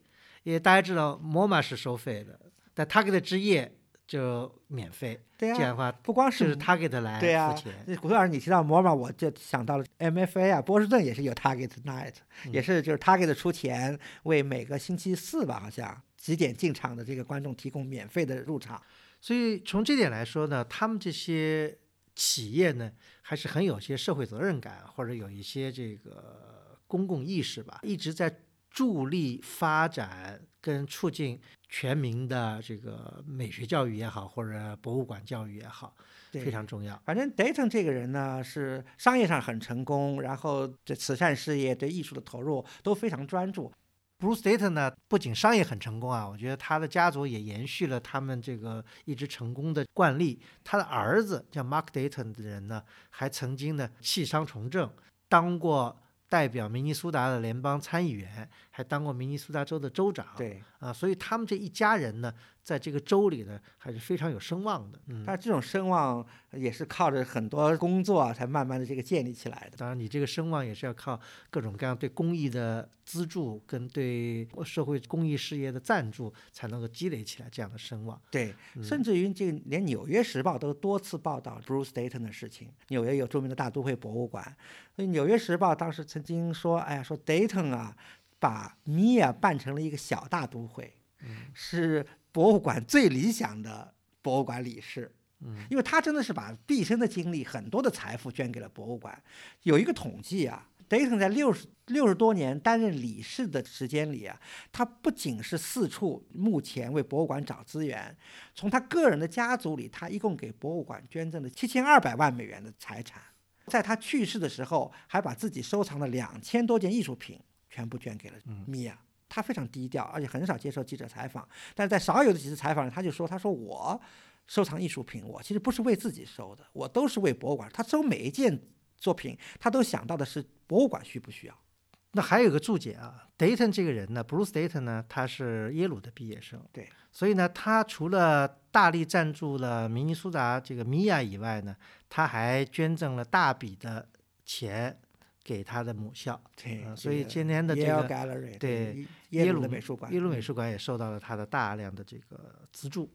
[SPEAKER 2] 因为大家知道 MoMA 是收费的，但 Target 之夜就免费。
[SPEAKER 1] 对呀、
[SPEAKER 2] 这样的话，
[SPEAKER 1] 不光
[SPEAKER 2] 就是是 Target 来
[SPEAKER 1] 对呀
[SPEAKER 2] 付钱。
[SPEAKER 1] 那古老师，你提到摩尔玛，我就想到了 MFA 啊，波士顿也是有 Target Night，、也
[SPEAKER 2] 嗯
[SPEAKER 1] 是就是 Target 出钱为每个星期四吧，好像几点进场的这个观众提供免费的入场。
[SPEAKER 2] 所以从这点来说呢，他们这些企业呢，还是很有些社会责任感，或者有一些这个公共意识吧，一直在助力发展跟促进全民的这个美学教育也好，或者博物馆教育也好，非常重要。
[SPEAKER 1] 反正 Dayton 这个人呢，是商业上很成功，然后这慈善事业、对艺术的投入都非常专注。
[SPEAKER 2] Bruce Dayton 呢，不仅商业很成功啊，我觉得他的家族也延续了他们这个一直成功的惯例。他的儿子叫 Mark Dayton 的人呢，还曾经呢弃商从政，当过代表明尼苏达的联邦参议员，还当过明尼苏达州的州长。
[SPEAKER 1] 对，
[SPEAKER 2] 啊，所以他们这一家人呢，在这个州里呢，还是非常有声望的。嗯，
[SPEAKER 1] 但这种声望也是靠着很多工作啊才慢慢的这个建立起来的。
[SPEAKER 2] 当然，你这个声望也是要靠各种各样对公益的资助跟对社会公益事业的赞助，才能够积累起来这样的声望。
[SPEAKER 1] 对，甚至于这个连《纽约时报》都多次报道 Bruce Dayton 的事情。纽约有著名的大都会博物馆，所以《纽约时报》当时曾经说：“哎呀，说 Dayton 啊，把米娅办成了一个小大都会，是博物馆最理想的博物馆理事。”
[SPEAKER 2] 嗯，
[SPEAKER 1] 因为他真的是把毕生的精力、很多的财富捐给了博物馆。有一个统计啊，Dayton 在六十六十多年担任理事的时间里啊，他不仅是四处目前为博物馆找资源，从他个人的家族里，他一共给博物馆捐赠了七千二百万美元的财产。在他去世的时候，还把自己收藏的两千多件艺术品全部捐给了米娅。他非常低调，而且很少接受记者采访。但是在少有的几次采访里，他就说：“他说我收藏艺术品，我其实不是为自己收的，我都是为博物馆。他收每一件作品，他都想到的是博物馆需不需要。
[SPEAKER 2] 那还有个注解啊，Dayton 这个人呢，Bruce Dayton 呢，他是耶鲁的毕业生，
[SPEAKER 1] 对，
[SPEAKER 2] 所以呢，他除了大力赞助了明尼苏达这个米娅以外呢，他还捐赠了大笔的钱给他的母校。
[SPEAKER 1] 对
[SPEAKER 2] 嗯所以今天的这个
[SPEAKER 1] Gallery，
[SPEAKER 2] 对
[SPEAKER 1] 耶
[SPEAKER 2] 鲁
[SPEAKER 1] 美术馆，
[SPEAKER 2] 耶鲁美
[SPEAKER 1] 嗯
[SPEAKER 2] 术馆也受到了他的大量的这个资助。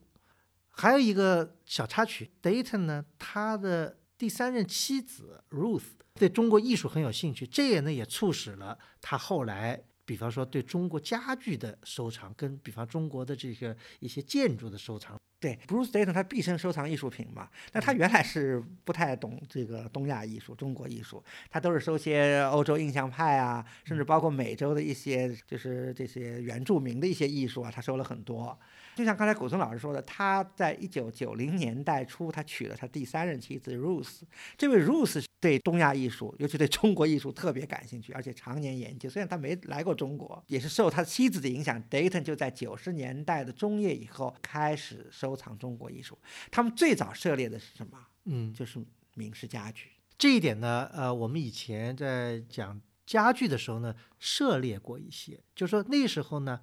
[SPEAKER 2] 还有一个小插曲，Dayton 呢，他的第三任妻子 Ruth 对中国艺术很有兴趣，这也呢也促使了他后来，比方说对中国家具的收藏，跟比方中国的这个一些建筑的收藏。
[SPEAKER 1] 对，Bruce Dayton 他毕生收藏艺术品嘛，但他原来是不太懂这个东亚艺术、中国艺术，他都是收些欧洲印象派啊，甚至包括美洲的一些就是这些原住民的一些艺术啊，他收了很多。就像刚才古松老师说的，他在一九九零年代初，他娶了他第三任妻子 Ruth。这位 Ruth 对东亚艺术，尤其对中国艺术特别感兴趣，而且常年研究。虽然他没来过中国，也是受他妻子的影响，Dayton 就在九十年代的中叶以后开始收藏中国艺术。他们最早涉猎的是什么？
[SPEAKER 2] 嗯，
[SPEAKER 1] 就是明式家具。
[SPEAKER 2] 这一点呢，呃，我们以前在讲家具的时候呢，涉猎过一些，就是说那时候呢。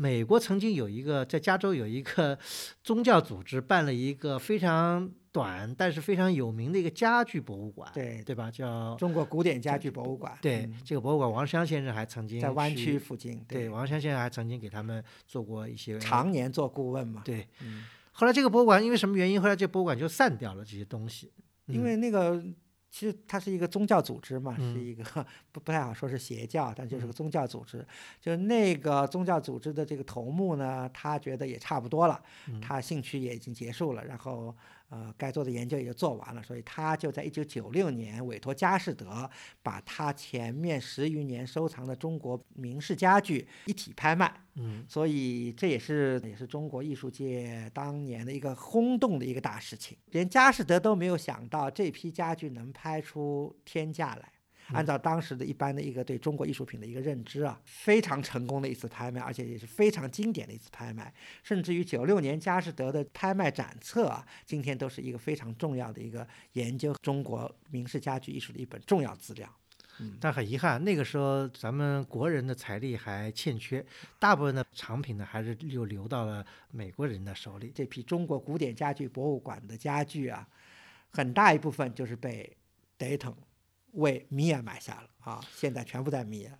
[SPEAKER 2] 美国曾经有一个在加州有一个 宗教组织办了一个非常短但是非常有名的一个家具博物馆，
[SPEAKER 1] 对
[SPEAKER 2] 对吧？叫
[SPEAKER 1] 中国古典家具博物馆。
[SPEAKER 2] 对
[SPEAKER 1] 嗯
[SPEAKER 2] 这个博物馆，王湘先生还曾经
[SPEAKER 1] 在湾区附近。
[SPEAKER 2] 对王湘先生还曾经给他们做过一些
[SPEAKER 1] 常年做顾问嘛。
[SPEAKER 2] 对。
[SPEAKER 1] 嗯，
[SPEAKER 2] 后来这个博物馆因为什么原因？后来这个博物馆就散掉了这些东西，
[SPEAKER 1] 因为那个其实它是一个宗教组织嘛，
[SPEAKER 2] 嗯。
[SPEAKER 1] 是一个不不太好说是邪教，但就是个
[SPEAKER 2] 嗯。
[SPEAKER 1] 宗教组织。就那个宗教组织的这个头目呢，他觉得也差不多了，
[SPEAKER 2] 嗯。
[SPEAKER 1] 他兴趣也已经结束了，然后呃该做的研究也就做完了，所以他就在一九九六年委托佳士得把他前面十余年收藏的中国明式家具一体拍卖。
[SPEAKER 2] 嗯
[SPEAKER 1] 所以这也是也是中国艺术界当年的一个轰动的一个大事情，连佳士得都没有想到这批家具能拍出天价来。按照当时的一般的一个对中国艺术品的一个认知啊，非常成功的一次拍卖，而且也是非常经典的一次拍卖。甚至于九六年佳士得的拍卖展册啊，今天都是一个非常重要的一个研究中国明式家具艺术的一本重要资料。嗯，
[SPEAKER 2] 但很遗憾，那个时候咱们国人的财力还欠缺，大部分的藏品呢还是又流到了美国人的手里。
[SPEAKER 1] 这批中国古典家具博物馆的家具啊，很大一部分就是被 Dayton 为米娅买下了啊，现在全部在米娅。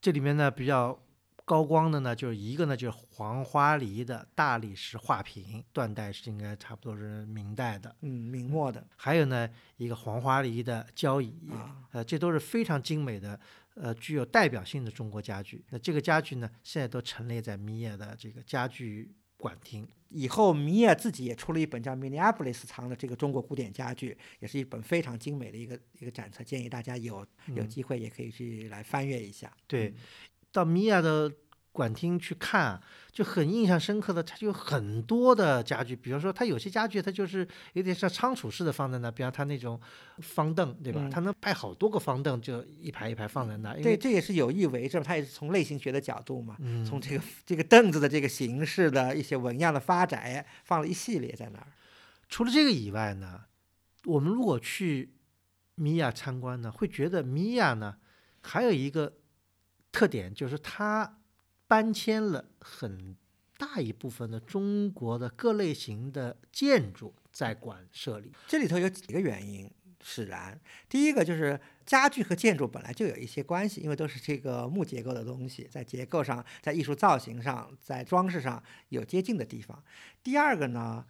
[SPEAKER 2] 这里面呢比较高光的呢，就是一个呢就是黄花梨的大理石画屏，断代是应该差不多是明代的。
[SPEAKER 1] 嗯，明末的
[SPEAKER 2] 还有呢一个黄花梨的交椅，
[SPEAKER 1] 啊，
[SPEAKER 2] 呃，这都是非常精美的，呃，具有代表性的中国家具。那这个家具呢，现在都陈列在米娅的这个家具馆厅。
[SPEAKER 1] 以后米娅自己也出了一本叫《Minneapolis 藏的这个中国古典家具》，也是一本非常精美的一个一个展册，建议大家有有
[SPEAKER 2] 嗯
[SPEAKER 1] 机会也可以去来翻阅一下。
[SPEAKER 2] 对
[SPEAKER 1] 嗯，
[SPEAKER 2] 到米娅的馆厅去看啊，就很印象深刻的，它就有很多的家具，比如说它有些家具它就是有点像仓储式的放在那，比方它那种方凳，对吧？
[SPEAKER 1] 嗯
[SPEAKER 2] 它能摆好多个方凳，就一排一排放在那，因
[SPEAKER 1] 对，这也是有意为之嘛，它也是从类型学的角度嘛，
[SPEAKER 2] 嗯
[SPEAKER 1] 从这个这个凳子的这个形式的一些纹样的发展，放了一系列在那儿。
[SPEAKER 2] 除了这个以外呢，我们如果去米娅参观呢，会觉得米娅呢还有一个特点，就是它搬迁了很大一部分的中国的各类型的建筑在馆舍里。
[SPEAKER 1] 这里头有几个原因使然。第一个就是家具和建筑本来就有一些关系，因为都是这个木结构的东西，在结构上、在艺术造型上、在装饰上有接近的地方。第二个呢，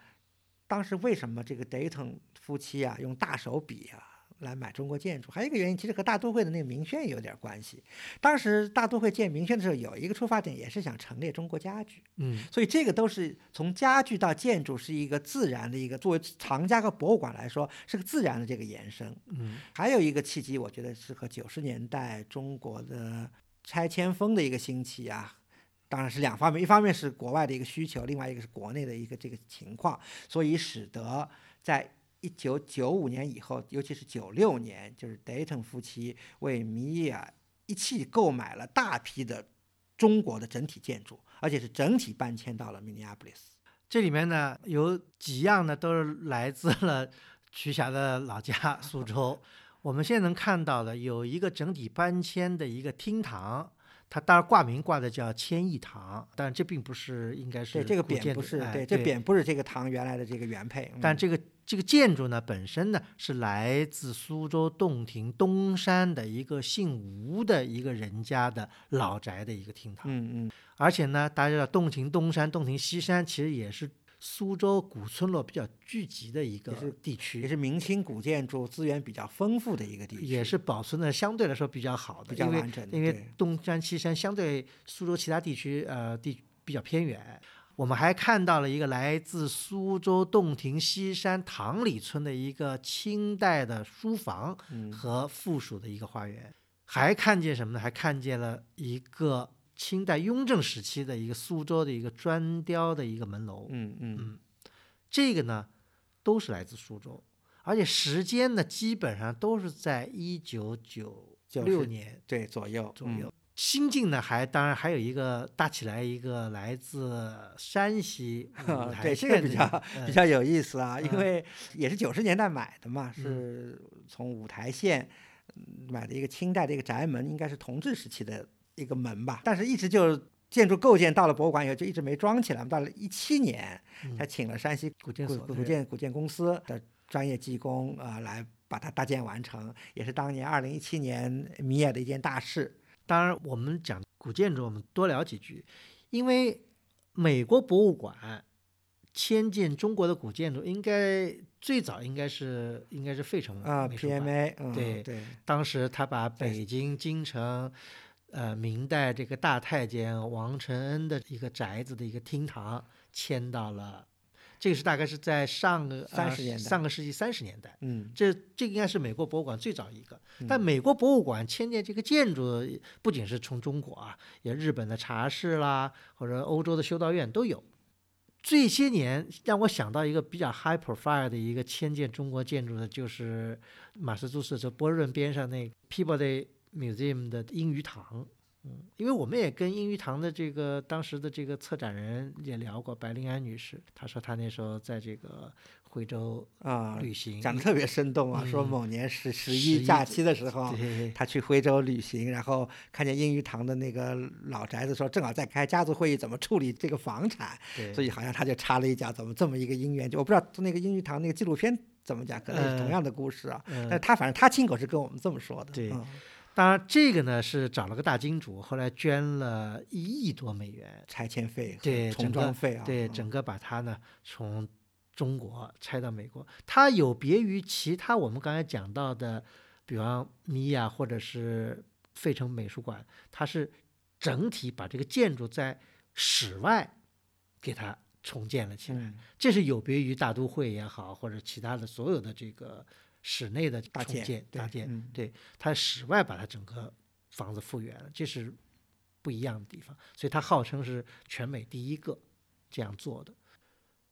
[SPEAKER 1] 当时为什么这个 Dayton 夫妻啊用大手笔啊？来买中国建筑，还有一个原因，其实和大都会的那个明轩有点关系。当时大都会建明轩的时候，有一个出发点，也是想陈列中国家具。
[SPEAKER 2] 嗯
[SPEAKER 1] 所以这个都是从家具到建筑是一个自然的一个，作为藏家和博物馆来说是个自然的这个延伸。
[SPEAKER 2] 嗯
[SPEAKER 1] 还有一个契机，我觉得是和九十年代中国的拆迁风的一个兴起啊，当然是两方面，一方面是国外的一个需求，另外一个是国内的一个这个情况，所以使得在一九九五年以后，尤其是九六年，就是 Dayton 夫妻为米娅一起购买了大批的中国的整体建筑，而且是整体搬迁到了 Minneapolis。
[SPEAKER 2] 这里面呢有几样呢都是来自了徐霞的老家苏州。我们现在能看到的有一个整体搬迁的一个厅堂，它当然挂名挂的叫千亿堂，但这并不是应该是
[SPEAKER 1] 对，这个匾不是，
[SPEAKER 2] 哎
[SPEAKER 1] 对，这匾不是这个堂原来的这个原配。嗯
[SPEAKER 2] 但这个这个建筑呢，本身呢是来自苏州洞庭东山的一个姓吴的一个人家的老宅的一个厅堂，
[SPEAKER 1] 嗯嗯，
[SPEAKER 2] 而且呢，大家知道洞庭东山、洞庭西山其实也是苏州古村落比较聚集的一个地区也，
[SPEAKER 1] 是明清古建筑资源比较丰富的一个地区，
[SPEAKER 2] 也是保存的相对来说比较好的，
[SPEAKER 1] 比较完整的。
[SPEAKER 2] 因为
[SPEAKER 1] 对
[SPEAKER 2] 东山西山相对苏州其他地区呃地比较偏远。我们还看到了一个来自苏州洞庭西山塘里村的一个清代的书房
[SPEAKER 1] 嗯
[SPEAKER 2] 和附属的一个花园，还看见什么呢？还看见了一个清代雍正时期的一个苏州的一个砖雕的一个门楼。
[SPEAKER 1] 嗯嗯
[SPEAKER 2] 这个呢，都是来自苏州，而且时间呢，基本上都是在一九九六年
[SPEAKER 1] 对左右嗯
[SPEAKER 2] 左右。新晋呢，还当然还有一个搭起来一个来自山西 舞台
[SPEAKER 1] 对这个比较
[SPEAKER 2] 嗯
[SPEAKER 1] 比较有意思啊，因
[SPEAKER 2] 嗯。
[SPEAKER 1] 为也是九十年代买的嘛，是从五台县嗯买的一个清代的一个宅门，应该是同治时期的一个门吧，但是一直就建筑构建到了博物馆以后就一直没装起来，到了一七年
[SPEAKER 2] 嗯。
[SPEAKER 1] 才请了山西古建
[SPEAKER 2] 古建
[SPEAKER 1] 古建公司的专业技工啊、呃来把它搭建完成，也是当年二零一七年米娅的一件大事。
[SPEAKER 2] 当然，我们讲古建筑，我们多聊几句，因为美国博物馆迁建中国的古建筑，应该最早应该是应该是费城
[SPEAKER 1] 啊
[SPEAKER 2] 美术馆
[SPEAKER 1] ，PMA，嗯，
[SPEAKER 2] 对
[SPEAKER 1] 对，
[SPEAKER 2] 当时他把北京京城，呃，明代这个大太监王承恩的一个宅子的一个厅堂迁到了，这个是大概是在上个呃
[SPEAKER 1] 30年代
[SPEAKER 2] 上个世纪三十年代。
[SPEAKER 1] 嗯，
[SPEAKER 2] 这这个应该是美国博物馆最早一个，但
[SPEAKER 1] 嗯
[SPEAKER 2] 美国博物馆迁建这个建筑，不仅是从中国啊，也日本的茶室啦，或者欧洲的修道院都有。这些年让我想到一个比较 high profile 的一个迁建中国建筑的，就是马斯诸塞州波士顿边上那 Peabody Museum 的英语堂。嗯，因为我们也跟英语堂的这个当时的这个策展人也聊过，白灵安女士，她说她那时候在这个惠州
[SPEAKER 1] 啊，
[SPEAKER 2] 旅行，
[SPEAKER 1] 讲的特别生动啊，说
[SPEAKER 2] 嗯
[SPEAKER 1] 某年十十
[SPEAKER 2] 十一
[SPEAKER 1] 一假期的时候，她去徽州旅行，然后看见英语堂的那个老宅子，说正好在开家族会议，怎么处理这个房产，所以好像她就插了一脚，怎么这么一个姻缘？就我不知道那个英语堂那个纪录片怎么讲，可能是同
[SPEAKER 2] 嗯
[SPEAKER 1] 样的故事啊。
[SPEAKER 2] 嗯
[SPEAKER 1] 但是她反正她亲口是跟我们这么说的。
[SPEAKER 2] 对
[SPEAKER 1] 嗯
[SPEAKER 2] 当然这个呢是找了个大金主，后来捐了一亿多美元，
[SPEAKER 1] 拆迁费
[SPEAKER 2] 对
[SPEAKER 1] 重
[SPEAKER 2] 整
[SPEAKER 1] 装费啊，
[SPEAKER 2] 对，
[SPEAKER 1] 嗯。
[SPEAKER 2] 整个把它呢从中国拆到美国，它有别于其他我们刚才讲到的，比方米娅或者是费城美术馆，它是整体把这个建筑在室外给它重建了起来，
[SPEAKER 1] 嗯。
[SPEAKER 2] 这是有别于大都会也好，或者其他的所有的这个室内的
[SPEAKER 1] 搭建
[SPEAKER 2] 搭
[SPEAKER 1] 对
[SPEAKER 2] 建，
[SPEAKER 1] 嗯
[SPEAKER 2] 对，它室外把它整个房子复原了，这是不一样的地方，所以它号称是全美第一个这样做的。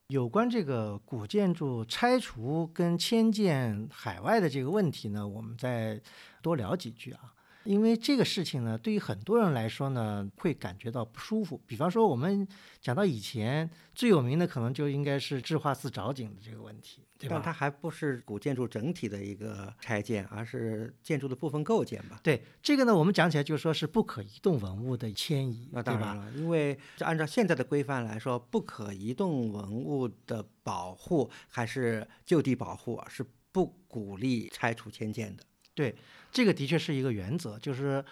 [SPEAKER 2] 有关这个古建筑拆除跟迁建海外的这个问题呢，我们再多聊几句啊。因为这个事情呢，对于很多人来说呢，会感觉到不舒服。比方说，我们讲到以前最有名的，可能就应该是智化寺藻井的这个问题，对吧？
[SPEAKER 1] 但它还不是古建筑整体的一个拆建，而是建筑的部分构建吧？
[SPEAKER 2] 对这个呢，我们讲起来就说是不可移动文物的迁移，
[SPEAKER 1] 那当然了，因为按照现在的规范来说，不可移动文物的保护还是就地保护，是不鼓励拆除迁建的。
[SPEAKER 2] 对，这个的确是一个原则，就是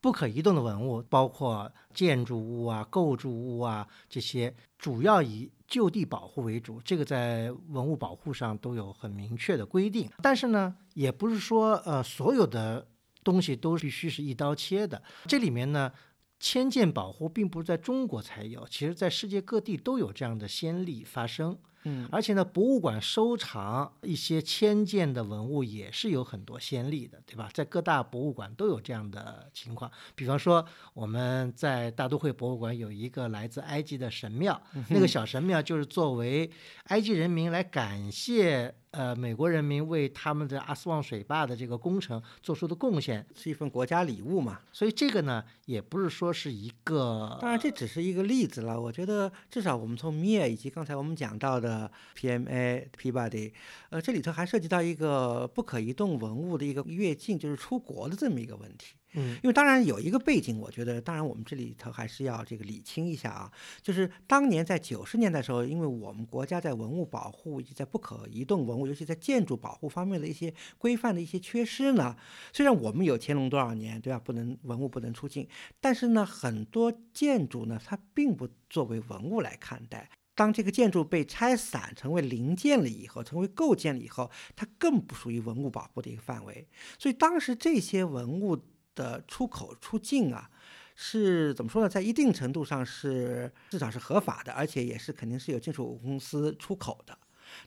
[SPEAKER 2] 不可移动的文物，包括建筑物啊、构筑物啊这些，主要以就地保护为主。这个在文物保护上都有很明确的规定。但是呢，也不是说呃所有的东西都必须是一刀切的。这里面呢，迁建保护并不是在中国才有，其实在世界各地都有这样的先例发生。
[SPEAKER 1] 嗯，
[SPEAKER 2] 而且呢，博物馆收藏一些迁建的文物也是有很多先例的，对吧？在各大博物馆都有这样的情况。比方说，我们在大都会博物馆有一个来自埃及的神庙，那个小神庙就是作为埃及人民来感谢。呃，美国人民为他们的阿斯旺水坝的这个工程做出的贡献，
[SPEAKER 1] 是一份国家礼物嘛？
[SPEAKER 2] 所以这个呢，也不是说是一个，
[SPEAKER 1] 当然这只是一个例子了。我觉得至少我们从 MIA 以及刚才我们讲到的 PMA、Peabody，呃，这里头还涉及到一个不可移动文物的一个越境，就是出国的这么一个问题。
[SPEAKER 2] 嗯，
[SPEAKER 1] 因为当然有一个背景，我觉得当然我们这里头还是要这个理清一下啊，就是当年在九十年代的时候，因为我们国家在文物保护以及在不可移动文物，尤其在建筑保护方面的一些规范的一些缺失呢，虽然我们有乾隆多少年，对吧？不能文物不能出境，但是呢，很多建筑呢，它并不作为文物来看待。当这个建筑被拆散成为零件了以后，成为构件了以后，它更不属于文物保护的一个范围。所以当时这些文物。的出口出境啊，是怎么说呢？在一定程度上是至少是合法的，而且也是肯定是有进出口公司出口的。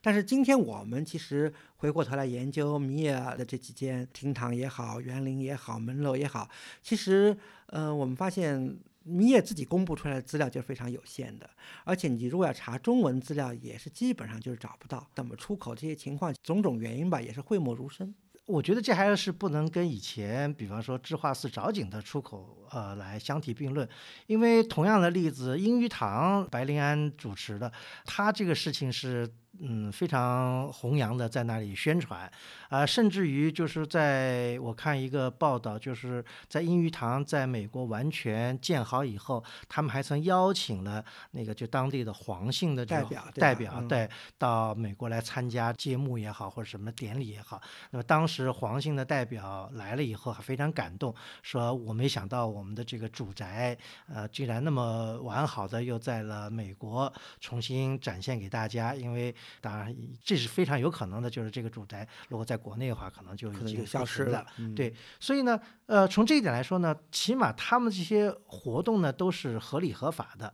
[SPEAKER 1] 但是今天我们其实回过头来研究米尔的这几间厅堂也好，园林也好，门楼也好，其实呃，我们发现米尔自己公布出来的资料就是非常有限的，而且你如果要查中文资料，也是基本上就是找不到怎么出口这些情况，种种原因吧，也是讳莫如深。
[SPEAKER 2] 我觉得这还是不能跟以前，比方说智化寺找井的出口，呃，来相提并论，因为同样的例子，英语堂白灵安主持的，他这个事情是。嗯，非常弘扬的在那里宣传，啊，甚至于就是在我看一个报道，就是在英语堂在美国完全建好以后，他们还曾邀请了那个就当地的黄姓的
[SPEAKER 1] 代表
[SPEAKER 2] 代表对到美国来参加揭幕也好或者什么典礼也好。那么当时黄姓的代表来了以后还非常感动，说我没想到我们的这个主宅呃竟然那么完好的又在了美国重新展现给大家，因为。当然，这是非常有可能的，就是这个住宅如果在国内的话，可能就已经
[SPEAKER 1] 消失了。
[SPEAKER 2] 对，所以呢，呃，从这一点来说呢，起码他们这些活动呢都是合理合法的，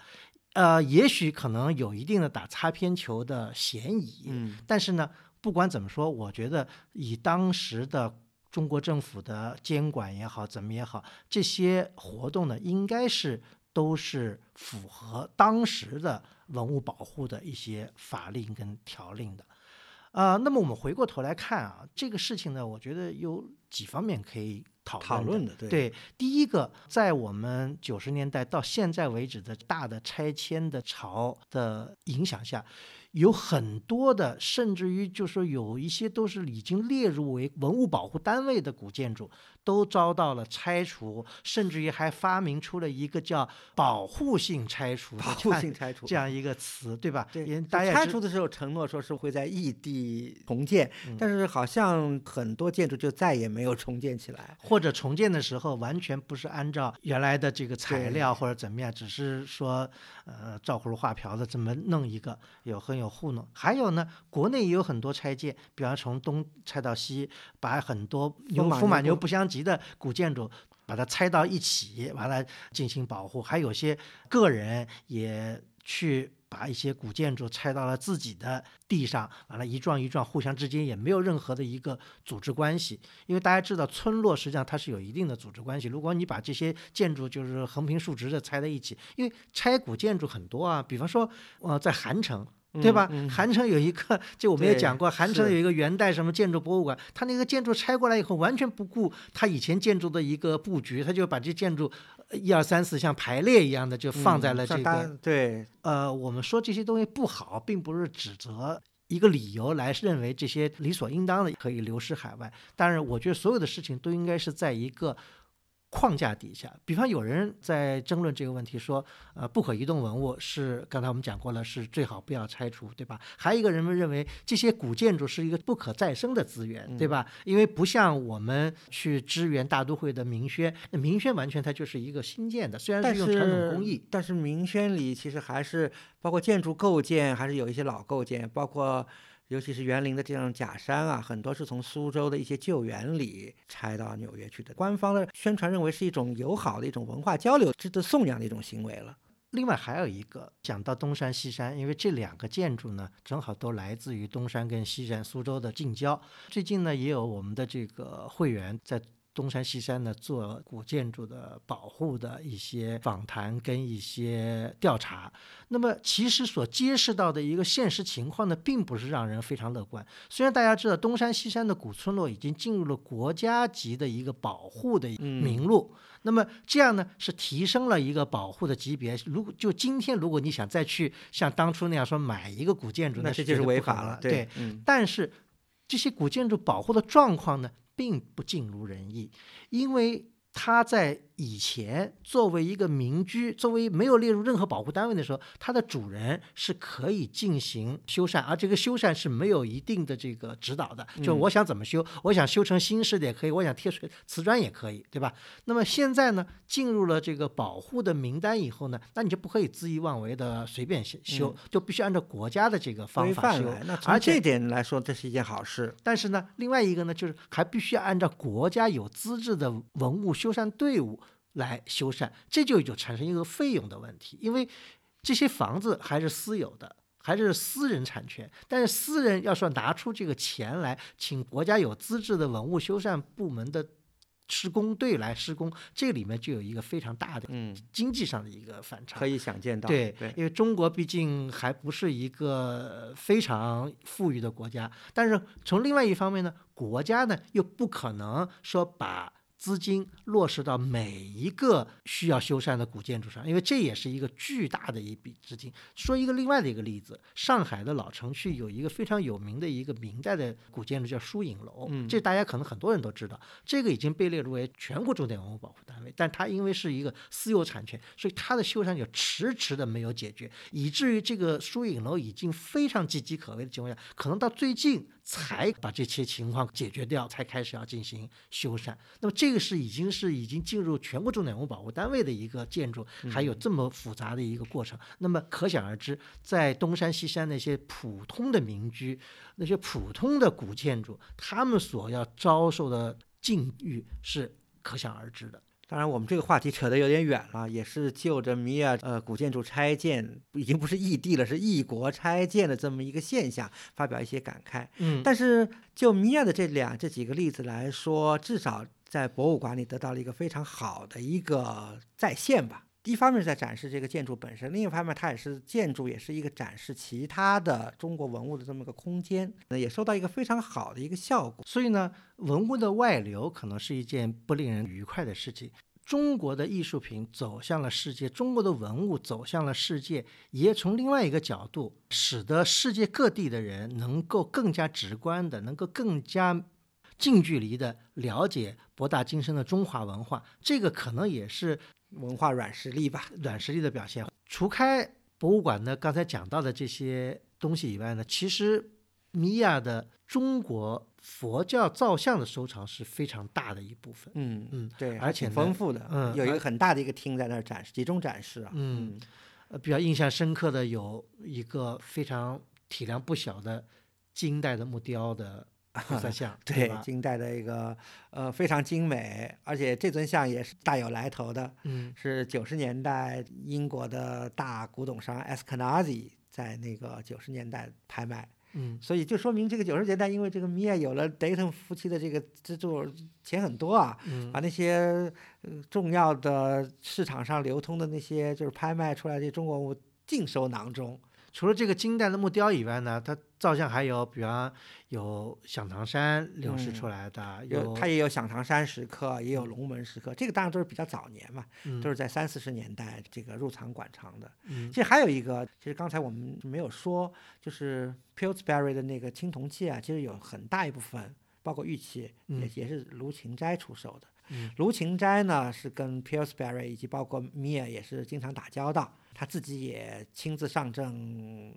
[SPEAKER 2] 呃，也许可能有一定的打擦边球的嫌疑。
[SPEAKER 1] 嗯，
[SPEAKER 2] 但是呢，不管怎么说，我觉得以当时的中国政府的监管也好，怎么也好，这些活动呢，应该是都是符合当时的。文物保护的一些法令跟条令的，啊，那么我们回过头来看啊，这个事情呢，我觉得有几方面可以讨
[SPEAKER 1] 讨论的。
[SPEAKER 2] 对，第一个，在我们九十年代到现在为止的大的拆迁的潮的影响下。有很多的，甚至于就说有一些都是已经列入为文物保护单位的古建筑，都遭到了拆除，甚至于还发明出了一个叫保护性拆除、
[SPEAKER 1] 保护性 拆除。
[SPEAKER 2] 这样一个词，对吧？
[SPEAKER 1] 对，
[SPEAKER 2] 大家
[SPEAKER 1] 拆除的时候承诺说是会在异地重建，但是好像很多建筑就再也没有重建起来，
[SPEAKER 2] 或者重建的时候完全不是按照原来的这个材料或者怎么样，只是说呃照葫芦画瓢的这么弄一个，有很有。糊弄，还有呢，国内也有很多拆建，比方从东拆到西，把很多牛风马牛不相及的古建筑，把它拆到一起，完了进行保护。还有些个人也去把一些古建筑拆到了自己的地上，完了，一幢一幢互相之间也没有任何的一个组织关系。因为大家知道，村落实际上它是有一定的组织关系。如果你把这些建筑就是横平竖直的拆在一起，因为拆古建筑很多啊，比方说，呃，在韩城。对吧？韩城有一个，就我们也讲过，韩城有一个元代什么建筑博物馆，它那个建筑拆过来以后，完全不顾它以前建筑的一个布局，他就把这建筑一二三四像排列一样的就放在了这个。
[SPEAKER 1] 对，
[SPEAKER 2] 呃，我们说这些东西不好，并不是指责一个理由来认为这些理所应当的可以流失海外，但是我觉得所有的事情都应该是在一个。框架底下，比方有人在争论这个问题，说，呃，不可移动文物是刚才我们讲过了，是最好不要拆除，对吧？还有一个人们认为这些古建筑是一个不可再生的资源，对吧？因为不像我们去支援大都会的明轩，那明轩完全它就是一个新建的，虽然是用传统工艺，
[SPEAKER 1] 但是明轩里其实还是包括建筑构件，还是有一些老构件，包括。尤其是园林的这样假山啊，很多是从苏州的一些旧园里拆到纽约去的。官方的宣传认为是一种友好的一种文化交流、值得颂扬的一种行为了。
[SPEAKER 2] 另外还有一个讲到东山西山，因为这两个建筑呢，正好都来自于东山跟西山，苏州的近郊。最近呢，也有我们的这个会员在。东山西山呢，做古建筑的保护的一些访谈跟一些调查，那么其实所揭示到的一个现实情况呢，并不是让人非常乐观。虽然大家知道东山西山的古村落已经进入了国家级的一个保护的名录，那么这样呢是提升了一个保护的级别。如果就今天，如果你想再去像当初那样说买一个古建筑，
[SPEAKER 1] 那
[SPEAKER 2] 这
[SPEAKER 1] 就是违法
[SPEAKER 2] 了。
[SPEAKER 1] 对，
[SPEAKER 2] 但是这些古建筑保护的状况呢？并不尽如人意，因为他在。以前作为一个民居，作为没有列入任何保护单位的时候，它的主人是可以进行修缮，而这个修缮是没有一定的这个指导的。就我想怎么修，我想修成新式的也可以，我想贴水瓷砖也可以，对吧？那么现在呢，进入了这个保护的名单以后呢，那你就不可以恣意妄为的随便修，就必须按照国家的这个方法修。
[SPEAKER 1] 那从这点来说，这是一件好事。
[SPEAKER 2] 但是呢，另外一个呢，就是还必须要按照国家有资质的文物修缮队伍。来修缮，这就就产生一个费用的问题，因为这些房子还是私有的，还是私人产权。但是私人要说拿出这个钱来，请国家有资质的文物修缮部门的施工队来施工，这里面就有一个非常大的嗯经济上的一个反差，
[SPEAKER 1] 可以想见到。
[SPEAKER 2] 对，因为中国毕竟还不是一个非常富裕的国家，但是从另外一方面呢，国家呢又不可能说把。资金落实到每一个需要修缮的古建筑上，因为这也是一个巨大的一笔资金。说一个另外的一个例子，上海的老城区有一个非常有名的一个明代的古建筑叫疏影楼，这大家可能很多人都知道，这个已经被列入为全国重点文物保护单位，但它因为是一个私有产权，所以它的修缮就迟迟的没有解决，以至于这个疏影楼已经非常岌岌可危的情况下，可能到最近。才把这些情况解决掉，才开始要进行修缮。那么这个是已经是已经进入全国重点文物保护单位的一个建筑，还有这么复杂的一个过程。那么可想而知，在东山西山那些普通的民居、那些普通的古建筑，他们所要遭受的境遇是可想而知的。
[SPEAKER 1] 当然，我们这个话题扯得有点远了，也是就着米亚呃古建筑拆建，已经不是异地了，是异国拆建的这么一个现象，发表一些感慨。
[SPEAKER 2] 嗯，
[SPEAKER 1] 但是就米亚的这两这几个例子来说，至少在博物馆里得到了一个非常好的一个再现吧。一方面是在展示这个建筑本身，另一方面它也是建筑，也是一个展示其他的中国文物的这么个空间，那也收到一个非常好的一个效果。
[SPEAKER 2] 所以呢，文物的外流可能是一件不令人愉快的事情。中国的艺术品走向了世界，中国的文物走向了世界，也从另外一个角度，使得世界各地的人能够更加直观的，能够更加近距离的了解博大精深的中华文化。这个可能也是。
[SPEAKER 1] 文化软实力吧，
[SPEAKER 2] 软实力的表现。除开博物馆呢，刚才讲到的这些东西以外呢，其实米娅的中国佛教造像的收藏是非常大的一部分。
[SPEAKER 1] 嗯
[SPEAKER 2] 嗯，
[SPEAKER 1] 对，
[SPEAKER 2] 而且
[SPEAKER 1] 丰富的，
[SPEAKER 2] 嗯，
[SPEAKER 1] 有一个很大的一个厅在那儿展示，集中展示啊。
[SPEAKER 2] 嗯，呃，比较印象深刻的有一个非常体量不小的金代的木雕的菩萨像，
[SPEAKER 1] 对？金代的一个呃非常精美，而且这尊像也是大有来头的，
[SPEAKER 2] 嗯
[SPEAKER 1] 是九十年代英国的大古董商 Eskenazi 在那个九十年代拍卖，
[SPEAKER 2] 嗯
[SPEAKER 1] 所以就说明这个九十年代因为这个米娅有了 Dayton 夫妻的这个资助，钱很多啊，
[SPEAKER 2] 嗯
[SPEAKER 1] 把那些呃重要的市场上流通的那些就是拍卖出来的中国物尽收囊中。
[SPEAKER 2] 除了这个金代的木雕以外呢，它造像还有，比方有响堂山流失
[SPEAKER 1] 嗯
[SPEAKER 2] 出来的，
[SPEAKER 1] 有它也有响堂山石刻，也有龙门石刻，这个当然都是比较早年嘛，
[SPEAKER 2] 嗯
[SPEAKER 1] 都是在三四十年代这个入藏馆藏的。
[SPEAKER 2] 嗯
[SPEAKER 1] 其实还有一个，其实刚才我们没有说，就是 Pillsbury 的那个青铜器啊，其实有很大一部分，包括玉器，也
[SPEAKER 2] 嗯
[SPEAKER 1] 也是卢芹斋出售的。
[SPEAKER 2] 嗯
[SPEAKER 1] 卢芹斋呢是跟 Pillsbury 以及包括米尔也是经常打交道，他自己也亲自上阵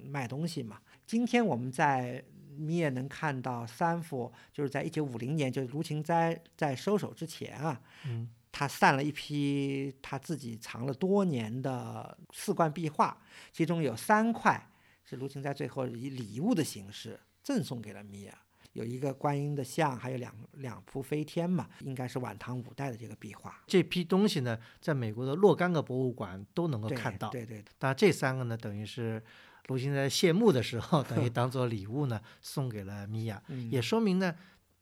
[SPEAKER 1] 卖东西嘛。今天我们在米也能看到三幅，就是在一九五零年，就是卢芹斋在收手之前啊，
[SPEAKER 2] 嗯
[SPEAKER 1] 他散了一批他自己藏了多年的四冠壁画，其中有三块是卢芹斋最后以礼物的形式赠送给了米娅。有一个观音的像，还有两两幅飞天嘛，应该是晚唐五代的这个壁画。
[SPEAKER 2] 这批东西呢，在美国的若干个博物馆都能够看到。
[SPEAKER 1] 对对，
[SPEAKER 2] 当然，这三个呢，等于是卢芹在谢幕的时候，等于 当做礼物呢送给了米娅，
[SPEAKER 1] 嗯，
[SPEAKER 2] 也说明呢，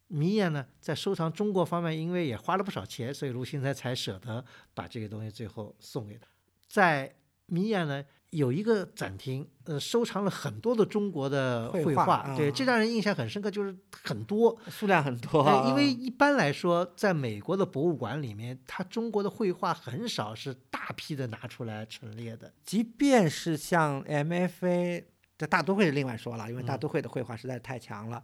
[SPEAKER 2] 米娅呢在收藏中国方面，因为也花了不少钱，所以卢芹才才舍得把这个东西最后送给他。在米娅呢有一个展厅，呃，收藏了很多的中国的
[SPEAKER 1] 绘
[SPEAKER 2] 绘
[SPEAKER 1] 画
[SPEAKER 2] 对，
[SPEAKER 1] 啊
[SPEAKER 2] 这让人印象很深刻，就是很多。
[SPEAKER 1] 数量很多
[SPEAKER 2] 因为一般来说，在美国的博物馆里面，它中国的绘画很少是大批的拿出来陈列的。
[SPEAKER 1] 即便是像 MFA 这大都会是另外说了，因为大
[SPEAKER 2] 嗯
[SPEAKER 1] 都会的绘画实在是太强了。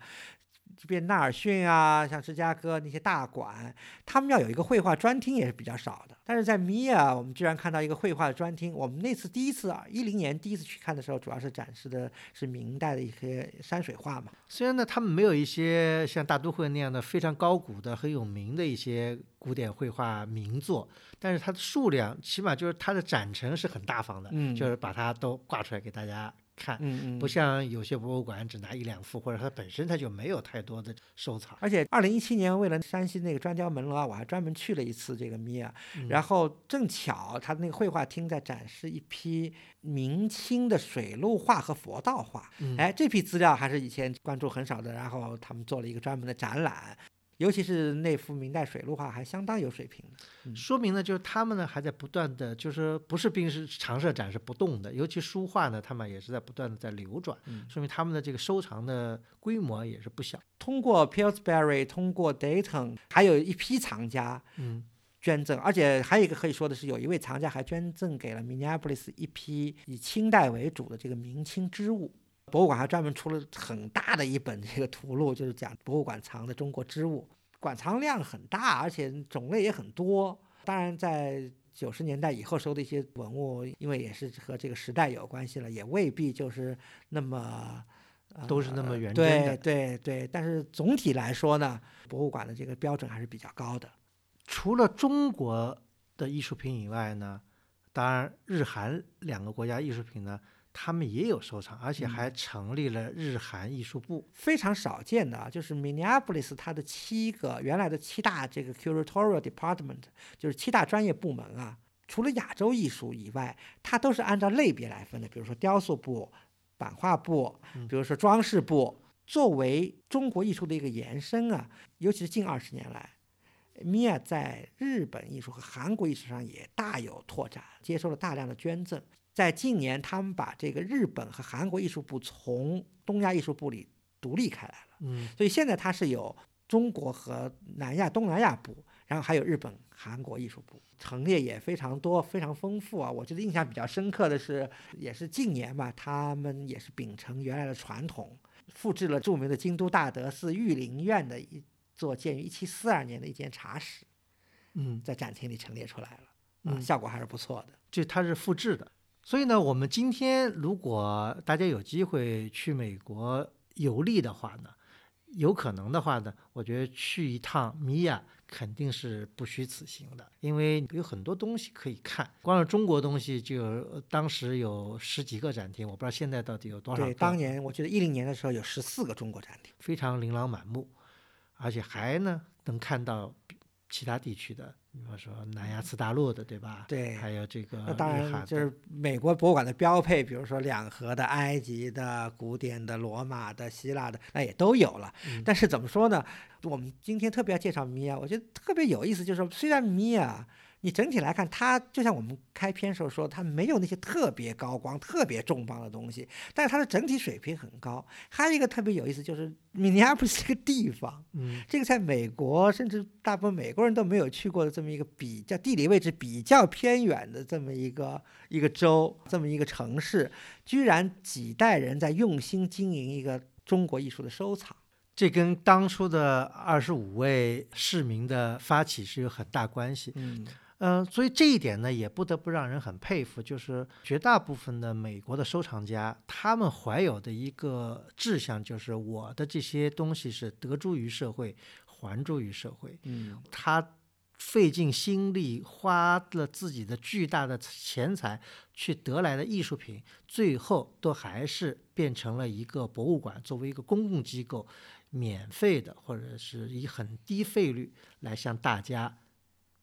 [SPEAKER 1] 即便纳尔逊啊，像芝加哥那些大馆，他们要有一个绘画专厅也是比较少的。但是在米娅，我们居然看到一个绘画的专厅。我们那次第一次啊，一零年第一次去看的时候，主要是展示的是明代的一些山水画嘛。
[SPEAKER 2] 虽然呢，他们没有一些像大都会那样的非常高古的、很有名的一些古典绘画名作，但是它的数量，起码就是它的展陈是很大方的，
[SPEAKER 1] 嗯
[SPEAKER 2] 就是把它都挂出来给大家看。
[SPEAKER 1] 嗯嗯，
[SPEAKER 2] 不像有些博物馆只拿一两幅，或者它本身它就没有太多的收藏。
[SPEAKER 1] 而且，二零一七年为了山西那个砖雕门楼啊，我还专门去了一次这个米娅，然后正巧他那个绘画厅在展示一批明清的水陆画和佛道画，
[SPEAKER 2] 嗯
[SPEAKER 1] 哎，这批资料还是以前关注很少的，然后他们做了一个专门的展览。尤其是那幅明代水陆画还相当有水平的，
[SPEAKER 2] 说明呢，就是他们呢还在不断的，就是不是冰是常设展是不动的，尤其书画呢，他们也是在不断的在流转，
[SPEAKER 1] 嗯
[SPEAKER 2] 说明他们的这个收藏的规模也是不小。
[SPEAKER 1] 通过 Pillsbury，通过 Dayton，还有一批藏家
[SPEAKER 2] 嗯
[SPEAKER 1] 捐赠，而且还有一个可以说的是，有一位藏家还捐赠给了 Minneapolis 一批以清代为主的这个明清织物。博物馆还专门出了很大的一本这个图录，就是讲博物馆藏的中国织物，馆藏量很大，而且种类也很多。当然，在九十年代以后收的一些文物，因为也是和这个时代有关系了，也未必就是那么。呃
[SPEAKER 2] 都是那么原真
[SPEAKER 1] 对
[SPEAKER 2] 的
[SPEAKER 1] 对对，但是总体来说呢，博物馆的这个标准还是比较高的。
[SPEAKER 2] 除了中国的艺术品以外呢，当然日韩两个国家艺术品呢，他们也有收藏，而且还成立了日韩艺术部。
[SPEAKER 1] 非常少见的啊，就是 Minneapolis 它的七个原来的七大这个 curatorial department，就是七大专业部门啊，除了亚洲艺术以外，它都是按照类别来分的，比如说雕塑部、版画部，比如说装饰部。作为中国艺术的一个延伸啊，尤其是近二十年来。米娅在日本艺术和韩国艺术上也大有拓展，接受了大量的捐赠。在近年，他们把这个日本和韩国艺术部从东亚艺术部里独立开来了，
[SPEAKER 2] 嗯
[SPEAKER 1] 所以现在它是有中国和南亚、东南亚部，然后还有日本、韩国艺术部，陈列也非常多、非常丰富啊。我觉得印象比较深刻的是，也是近年吧，他们也是秉承原来的传统，复制了著名的京都大德寺御林院的一座建于一七四二年的一间茶室，
[SPEAKER 2] 嗯，
[SPEAKER 1] 在展厅里陈列出来了，啊，
[SPEAKER 2] 嗯
[SPEAKER 1] 效果还是不错的。
[SPEAKER 2] 这它是复制的。所以呢，我们今天如果大家有机会去美国游历的话呢，有可能的话呢，我觉得去一趟米亚肯定是不虚此行的，因为有很多东西可以看。光是中国东西就有呃当时有十几个展厅，我不知道现在到底有多少
[SPEAKER 1] 对，当年我记得一零年的时候有十四个中国展厅。
[SPEAKER 2] 非常琳琅满目。而且还呢能看到比其他地区的，比方说南亚次大陆的，对吧？
[SPEAKER 1] 对
[SPEAKER 2] 还有这个
[SPEAKER 1] 那当然就是美国博物馆的标配，比如说两河的、埃及的、古典的、罗马的、希腊的，那也都有了。
[SPEAKER 2] 嗯
[SPEAKER 1] 但是怎么说呢？我们今天特别要介绍米娅，我觉得特别有意思，就是说虽然米娅。你整体来看，它就像我们开篇时候说，它没有那些特别高光、特别重磅的东西，但是它的整体水平很高。还有一个特别有意思，就是明尼阿波利斯这个地方，
[SPEAKER 2] 嗯
[SPEAKER 1] 这个在美国，甚至大部分美国人都没有去过的这么一个比较地理位置比较偏远的这么一个一个州，这么一个城市，居然几代人在用心经营一个中国艺术的收藏。
[SPEAKER 2] 这跟当初的二十五位市民的发起是有很大关系。
[SPEAKER 1] 嗯
[SPEAKER 2] 嗯、所以这一点呢，也不得不让人很佩服，就是绝大部分的美国的收藏家，他们怀有的一个志向，就是我的这些东西是得诸于社会，还诸于社会。
[SPEAKER 1] 嗯
[SPEAKER 2] 他费尽心力，花了自己的巨大的钱财去得来的艺术品，最后都还是变成了一个博物馆，作为一个公共机构，免费的或者是以很低费率来向大家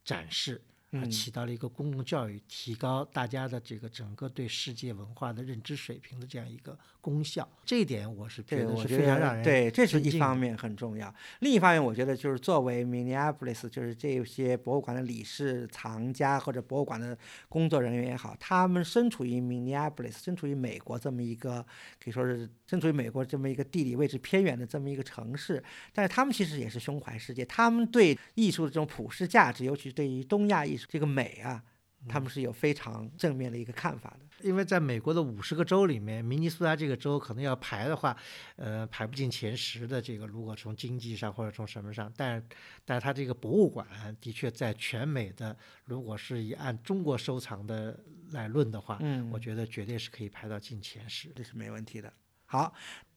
[SPEAKER 2] 展示。啊，
[SPEAKER 1] 嗯
[SPEAKER 2] 起到了一个公共教育、提高大家的这个整个对世界文化的认知水平的这样一个功效，这一点我是觉
[SPEAKER 1] 对，
[SPEAKER 2] 得是
[SPEAKER 1] 我
[SPEAKER 2] 非常让人
[SPEAKER 1] 对，这是一方面很重要。另一方面，我觉得就是作为 Minneapolis，就是这些博物馆的理事、藏家或者博物馆的工作人员也好，他们身处于 Minneapolis，身处于美国这么一个可以说是身处于美国这么一个地理位置偏远的这么一个城市，但是他们其实也是胸怀世界，他们对艺术的这种普世价值，尤其是对于东亚艺术这个美啊，他们是有非常正面的一个看法的。
[SPEAKER 2] 因为在美国的五十个州里面，明尼苏达这个州可能要排的话，呃，排不进前十的。这个如果从经济上或者从什么上，但但是它这个博物馆的确在全美的，如果是以按中国收藏的来论的话，
[SPEAKER 1] 嗯
[SPEAKER 2] 我觉得绝对是可以排到进前十。
[SPEAKER 1] 这是没问题的。好，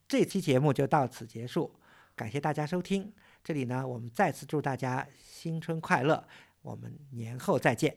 [SPEAKER 1] 这期节目就到此结束，感谢大家收听。这里呢，我们再次祝大家新春快乐，我们年后再见。